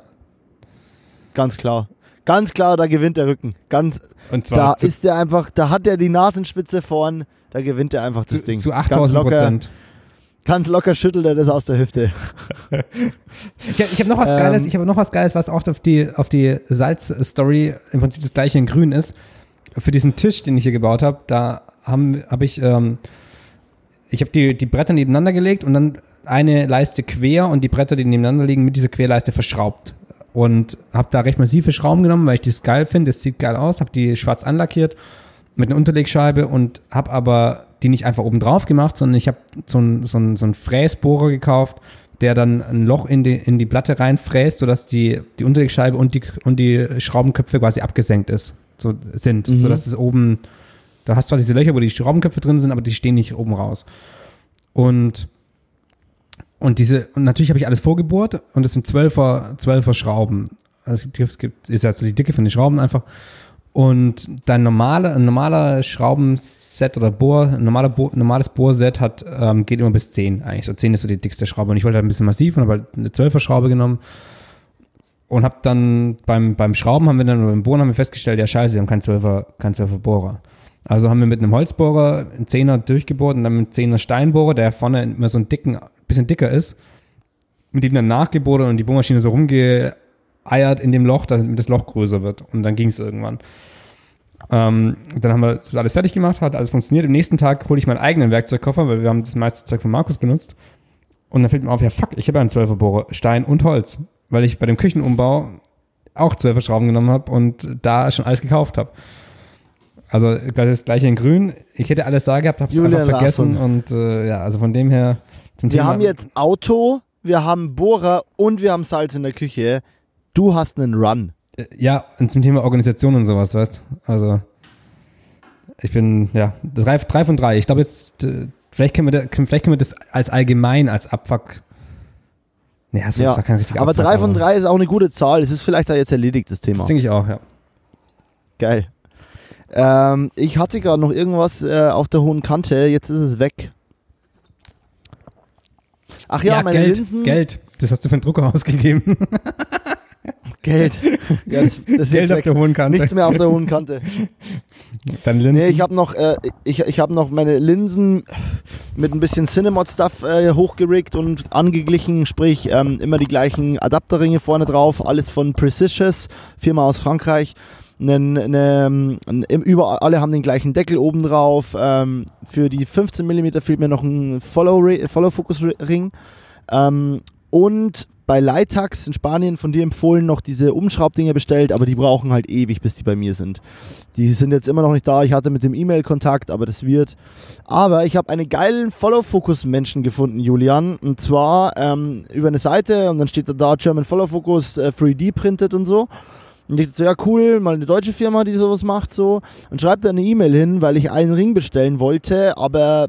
Ganz klar. Ganz klar, da gewinnt der Rücken. Ganz, Und zwar da ist der einfach, da hat er die Nasenspitze vorn, da gewinnt er einfach das zu, Ding. zu ganz 8000 locker, Prozent. ganz locker schüttelt er das aus der Hüfte. [laughs] Ich, hab- ich habe noch was Ähm, Geiles, ich habe noch was Geiles, was auch auf die, auf die Salz-Story im Prinzip das gleiche in grün ist. Für diesen Tisch, den ich hier gebaut habe, da habe hab ich, ähm, ich habe die, die Bretter nebeneinander gelegt und dann eine Leiste quer und die Bretter, die nebeneinander liegen, mit dieser Querleiste verschraubt. Und habe da recht massive Schrauben genommen, weil ich das geil finde, das sieht geil aus, habe die schwarz anlackiert mit einer Unterlegscheibe und habe aber die nicht einfach oben drauf gemacht, sondern ich habe so einen so einen- so einen Fräsbohrer gekauft, der dann ein Loch in die, in die Platte reinfräst, sodass die, die Unterlegscheibe und die, und die Schraubenköpfe quasi abgesenkt ist, so, sind, Mhm. sodass es oben, da hast du zwar diese Löcher, wo die Schraubenköpfe drin sind, aber die stehen nicht oben raus. Und, und diese, und natürlich habe ich alles vorgebohrt und es sind zwölfer, zwölfer Schrauben. Also es gibt, es gibt, ist also die Dicke von den Schrauben einfach. Und dein normaler, ein normaler Schraubenset oder Bohr, ein normaler Bohr, normales Bohrset hat, ähm, geht immer bis 10 eigentlich. So 10 ist so die dickste Schraube. Und ich wollte halt ein bisschen massiv und habe halt eine 12er Schraube genommen. Und habe dann beim, beim Schrauben haben wir dann, beim Bohren haben wir festgestellt, ja scheiße, wir haben keinen 12er, keinen 12er Bohrer. Also haben wir mit einem Holzbohrer einen 10er durchgebohrt und dann mit einem 10er Steinbohrer, der vorne immer so ein dicken, bisschen dicker ist, mit dem dann nachgebohrt und die Bohrmaschine so rumgeeiert in dem Loch, damit das Loch größer wird. Und dann ging es irgendwann. Ähm, dann haben wir das alles fertig gemacht, hat alles funktioniert. Am nächsten Tag hole ich meinen eigenen Werkzeugkoffer, weil wir haben das meiste Zeug von Markus benutzt. Und dann fällt mir auf, ja fuck, ich habe ja einen 12er Bohrer, Stein und Holz, weil ich bei dem Küchenumbau auch 12er Schrauben genommen habe und da schon alles gekauft habe. Also das gleiche in grün. Ich hätte alles da gehabt, habe es einfach vergessen Larsson. und äh, ja, also von dem her zum Wir Thema. haben jetzt Auto, wir haben Bohrer und wir haben Salz in der Küche. Du hast einen Run. Äh, Ja, und zum Thema Organisation und sowas, weißt Also, ich bin, ja, drei, drei von drei. Ich glaube jetzt, äh, vielleicht können, wir vielleicht können wir das als allgemein, als Abfuck. Nee, das Ja, war kein richtiger Aber Abfuck. drei von drei ist auch eine gute Zahl. Es ist vielleicht auch jetzt erledigt, das Thema. Das denke ich auch, ja. Geil. Ähm, ich hatte gerade noch irgendwas äh, auf der hohen Kante, jetzt ist es weg. Ach ja, meine Geld, Linsen. Geld. Das hast du für einen Drucker [laughs] ausgegeben. Geld. ja, das, das Geld auf weg. der hohen Kante. Nichts mehr auf der hohen Kante. [laughs] Dann Linsen. Nee, ich habe noch, äh, ich, ich hab noch meine Linsen mit ein bisschen Cinemod-Stuff äh, hochgerickt und angeglichen, sprich ähm, immer die gleichen Adapterringe vorne drauf, alles von Precisions, Firma aus Frankreich. Ne, n- im- überall, alle haben den gleichen Deckel oben drauf. Ähm, für die 15 mm fehlt mir noch ein Follow-Focus-Ring. Ähm, und bei Leitax in Spanien von dir empfohlen noch diese Umschraubdinger bestellt, aber die brauchen halt ewig, bis die bei mir sind. Die sind jetzt immer noch nicht da. Ich hatte mit dem E-Mail Kontakt, aber das wird. Aber ich habe einen geilen Follow-Focus-Menschen gefunden, Julian. Und zwar ähm, über eine Seite und dann steht da, da German Follow-Focus äh, 3D-printed und so. Und ich dachte so, ja cool, mal eine deutsche Firma, die sowas macht so. Und schreibt da eine E-Mail hin, weil ich einen Ring bestellen wollte, aber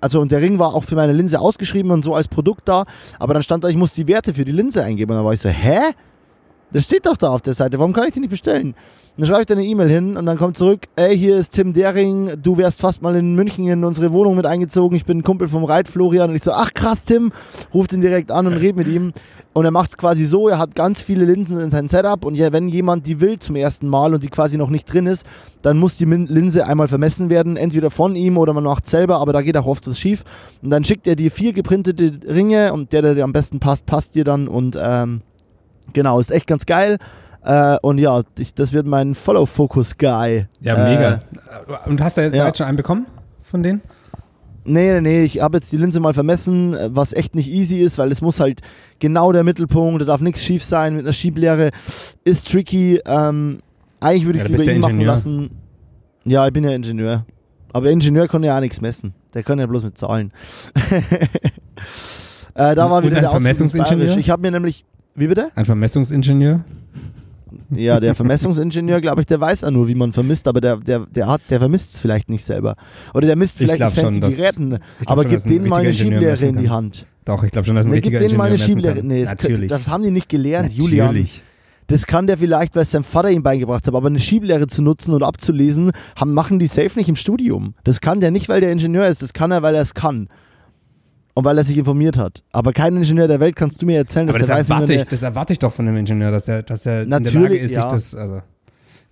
also und der Ring war auch für meine Linse ausgeschrieben und so als Produkt da, aber dann stand da, ich muss die Werte für die Linse eingeben. Und dann war ich so, hä? Das steht doch da auf der Seite, warum kann ich die nicht bestellen? Dann schreibe ich da eine E-Mail hin und dann kommt zurück, ey, hier ist Tim Dering, du wärst fast mal in München in unsere Wohnung mit eingezogen, ich bin ein Kumpel vom Reit Florian und ich so, ach krass, Tim, ruft ihn direkt an und red mit ihm. Und er macht es quasi so, er hat ganz viele Linsen in sein Setup und ja, wenn jemand die will zum ersten Mal und die quasi noch nicht drin ist, dann muss die Linse einmal vermessen werden, entweder von ihm oder man macht selber, aber da geht auch oft was schief. Und dann schickt er dir vier geprintete Ringe und der, der dir am besten passt, passt dir dann und ähm, genau, ist echt ganz geil. Äh, und ja, ich, das wird mein Follow-Focus-Guy. ja, äh, mega. Und hast du ja. jetzt schon einen bekommen von denen? Nee, nee, nee, ich habe jetzt die Linse mal vermessen, äh, was echt nicht easy ist, weil es muss halt genau der Mittelpunkt, da darf nichts schief sein mit einer Schieblehre. Ist tricky. Ähm, eigentlich würde ich es lieber ihn machen lassen. Ja, ich bin ja Ingenieur. Aber Ingenieur kann ja auch nichts messen. Der kann ja bloß mit Zahlen. [laughs] äh, da war Und wieder ein der Vermessungsingenieur? Ich habe mir nämlich. Wie bitte? Ein Vermessungsingenieur? Ja, der Vermessungsingenieur, glaube ich, der weiß ja nur, wie man vermisst, aber der, der, der, hat, der vermisst es vielleicht nicht selber. Oder der misst Ich vielleicht mit fancy dass- Geräten, aber schon, gib dass ein denen mal eine Schieblehre in die. Hand. Doch, ich glaube schon, dass ein Nee, richtiger denen mal eine Schieblehre. Nee, das, Natürlich. das haben die nicht gelernt, Julian. Natürlich. Das kann der vielleicht, weil es sein Vater ihm beigebracht hat, aber eine Schieblehre zu nutzen und abzulesen, haben, machen die safe nicht im Studium. Das kann der nicht, weil der Ingenieur ist, das kann er, weil er es kann. Und weil er sich informiert hat. Aber kein Ingenieur der Welt kannst du mir erzählen, dass Aber das der weiß, erwarte, ich, das erwarte ich doch von einem Ingenieur, dass er, dass er in der Natürlich, Lage ist, ja. sich das, also,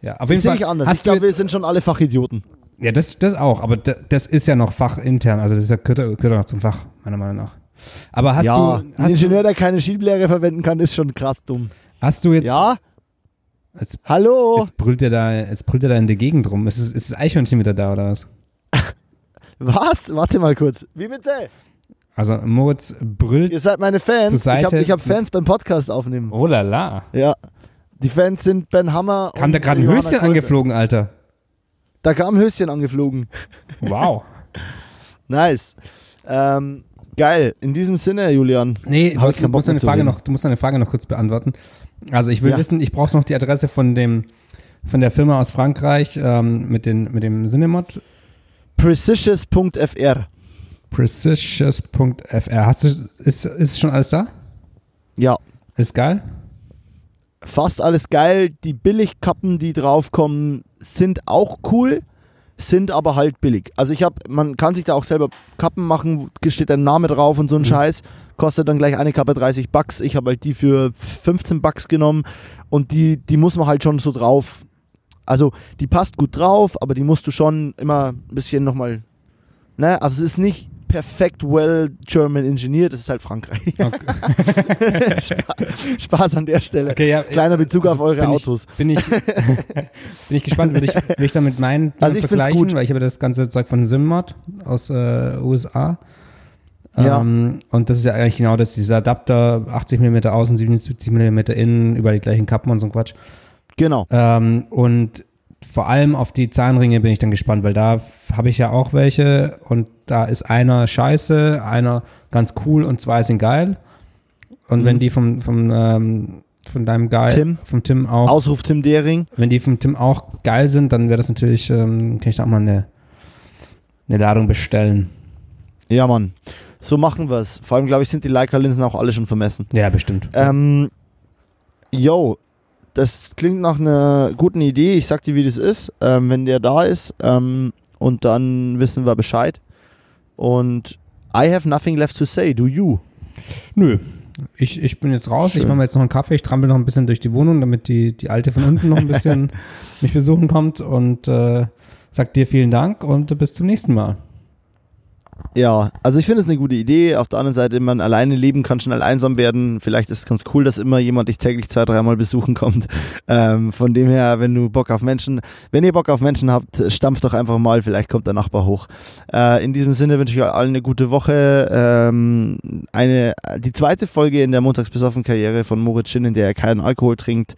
ja, auf Das jeden sehe Fall. ich anders. Ich glaube, wir sind schon alle Fachidioten. ja, das, das auch, aber da- das ist ja noch fachintern, also das ist ja, gehört, gehört auch noch zum Fach, meiner Meinung nach. Aber hast ja, du, ein hast, Ingenieur, der keine Schieblehre verwenden kann, ist schon krass dumm. hast du jetzt, Ja? jetzt, Hallo? jetzt brüllt er da, jetzt brüllt er da in der Gegend rum. Ist, ist das Eichhörnchen wieder da oder was? [laughs] Was? Warte mal kurz. Wie bitte? Also Moritz brüllt, Ihr seid meine Fans. Zur ich habe Seite. ich hab Fans beim Podcast aufnehmen. oh la la. Ja. Die Fans sind Ben Hammer. Kam da gerade ein Johanna Höschen Kurse. angeflogen, Alter. Da kam ein Höschen angeflogen. Wow. [laughs] Nice. Ähm, geil. In diesem Sinne, Julian. Nee, du, musst deine mehr zu Frage reden. noch, du musst deine Frage noch kurz beantworten. Also ich will Ja. wissen, ich brauche noch die Adresse von dem von der Firma aus Frankreich ähm, mit, den, mit dem Cinemod Precisions.fr. Precisions.fr. Hast du, ist, ist schon alles da? Ja. Ist geil? Fast alles geil. Die Billigkappen, die draufkommen, sind auch cool, sind aber halt billig. Also ich habe, man kann sich da auch selber Kappen machen, steht ein Name drauf und so ein Mhm. Scheiß. Kostet dann gleich eine Kappe 30 Bucks. Ich habe halt die für 15 Bucks genommen und die, die muss man halt schon so drauf. Also die passt gut drauf, aber die musst du schon immer ein bisschen nochmal. Ne? Also es ist nicht perfekt well German engineered, das ist halt Frankreich. Okay. Spa- [laughs] Spaß an der Stelle. Okay, ja, Kleiner Bezug also auf eure bin Autos. Ich, bin, ich, [laughs] bin ich gespannt, will ich, will ich dann mit meinen Also ich vergleichen, gut. weil ich habe das ganze Zeug von Simmod aus äh, USA. Ja. Ähm, und das ist ja eigentlich genau das, dieser Adapter, 80 mm außen, 77 mm innen, über die gleichen Kappen und so ein Quatsch. Genau. Ähm, und vor allem auf die Zahnringe bin ich dann gespannt, weil da habe ich ja auch welche und da ist einer scheiße, einer ganz cool und zwei sind geil. Und Mhm. wenn die vom, vom, ähm, von deinem Guy, Tim. vom Tim auch, Ausruf Tim Dering. wenn die vom Tim auch geil sind, dann wäre das natürlich, ähm, kann ich da auch mal eine, eine Ladung bestellen. Ja, Mann. So machen wir es. Vor allem, glaube ich, sind die Leica-Linsen auch alle schon vermessen. Ja, bestimmt. Ähm, yo, das klingt nach einer guten Idee. Ich sag dir, wie das ist, ähm, wenn der da ist. Ähm, und dann wissen wir Bescheid. Und I have nothing left to say. Do you? Nö. Ich, ich bin jetzt raus, ich Schön. mache mir jetzt noch einen Kaffee, ich trampel noch ein bisschen durch die Wohnung, damit die, die Alte von unten noch ein bisschen [laughs] mich besuchen kommt und äh, sag dir vielen Dank und bis zum nächsten Mal. Ja, also ich finde es eine gute Idee. Auf der anderen Seite, man alleine leben kann schnell einsam werden. Vielleicht ist es ganz cool, dass immer jemand dich täglich zwei, dreimal besuchen kommt. [laughs] Ähm, von dem her, wenn du Bock auf Menschen, wenn ihr Bock auf Menschen habt, stampft doch einfach mal. Vielleicht kommt der Nachbar hoch. Äh, in diesem Sinne wünsche ich euch allen eine gute Woche. Ähm, eine, die zweite Folge in der Montagsbesoffen-Karriere von Moritz Schinn, in der er keinen Alkohol trinkt.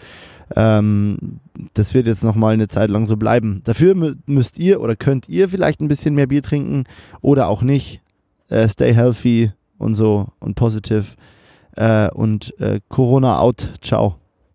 Ähm, das wird jetzt noch mal eine Zeit lang so bleiben. Dafür mü- müsst ihr oder könnt ihr vielleicht ein bisschen mehr Bier trinken oder auch nicht. Äh, stay healthy und so und positive. Äh, und äh, Corona out. Ciao.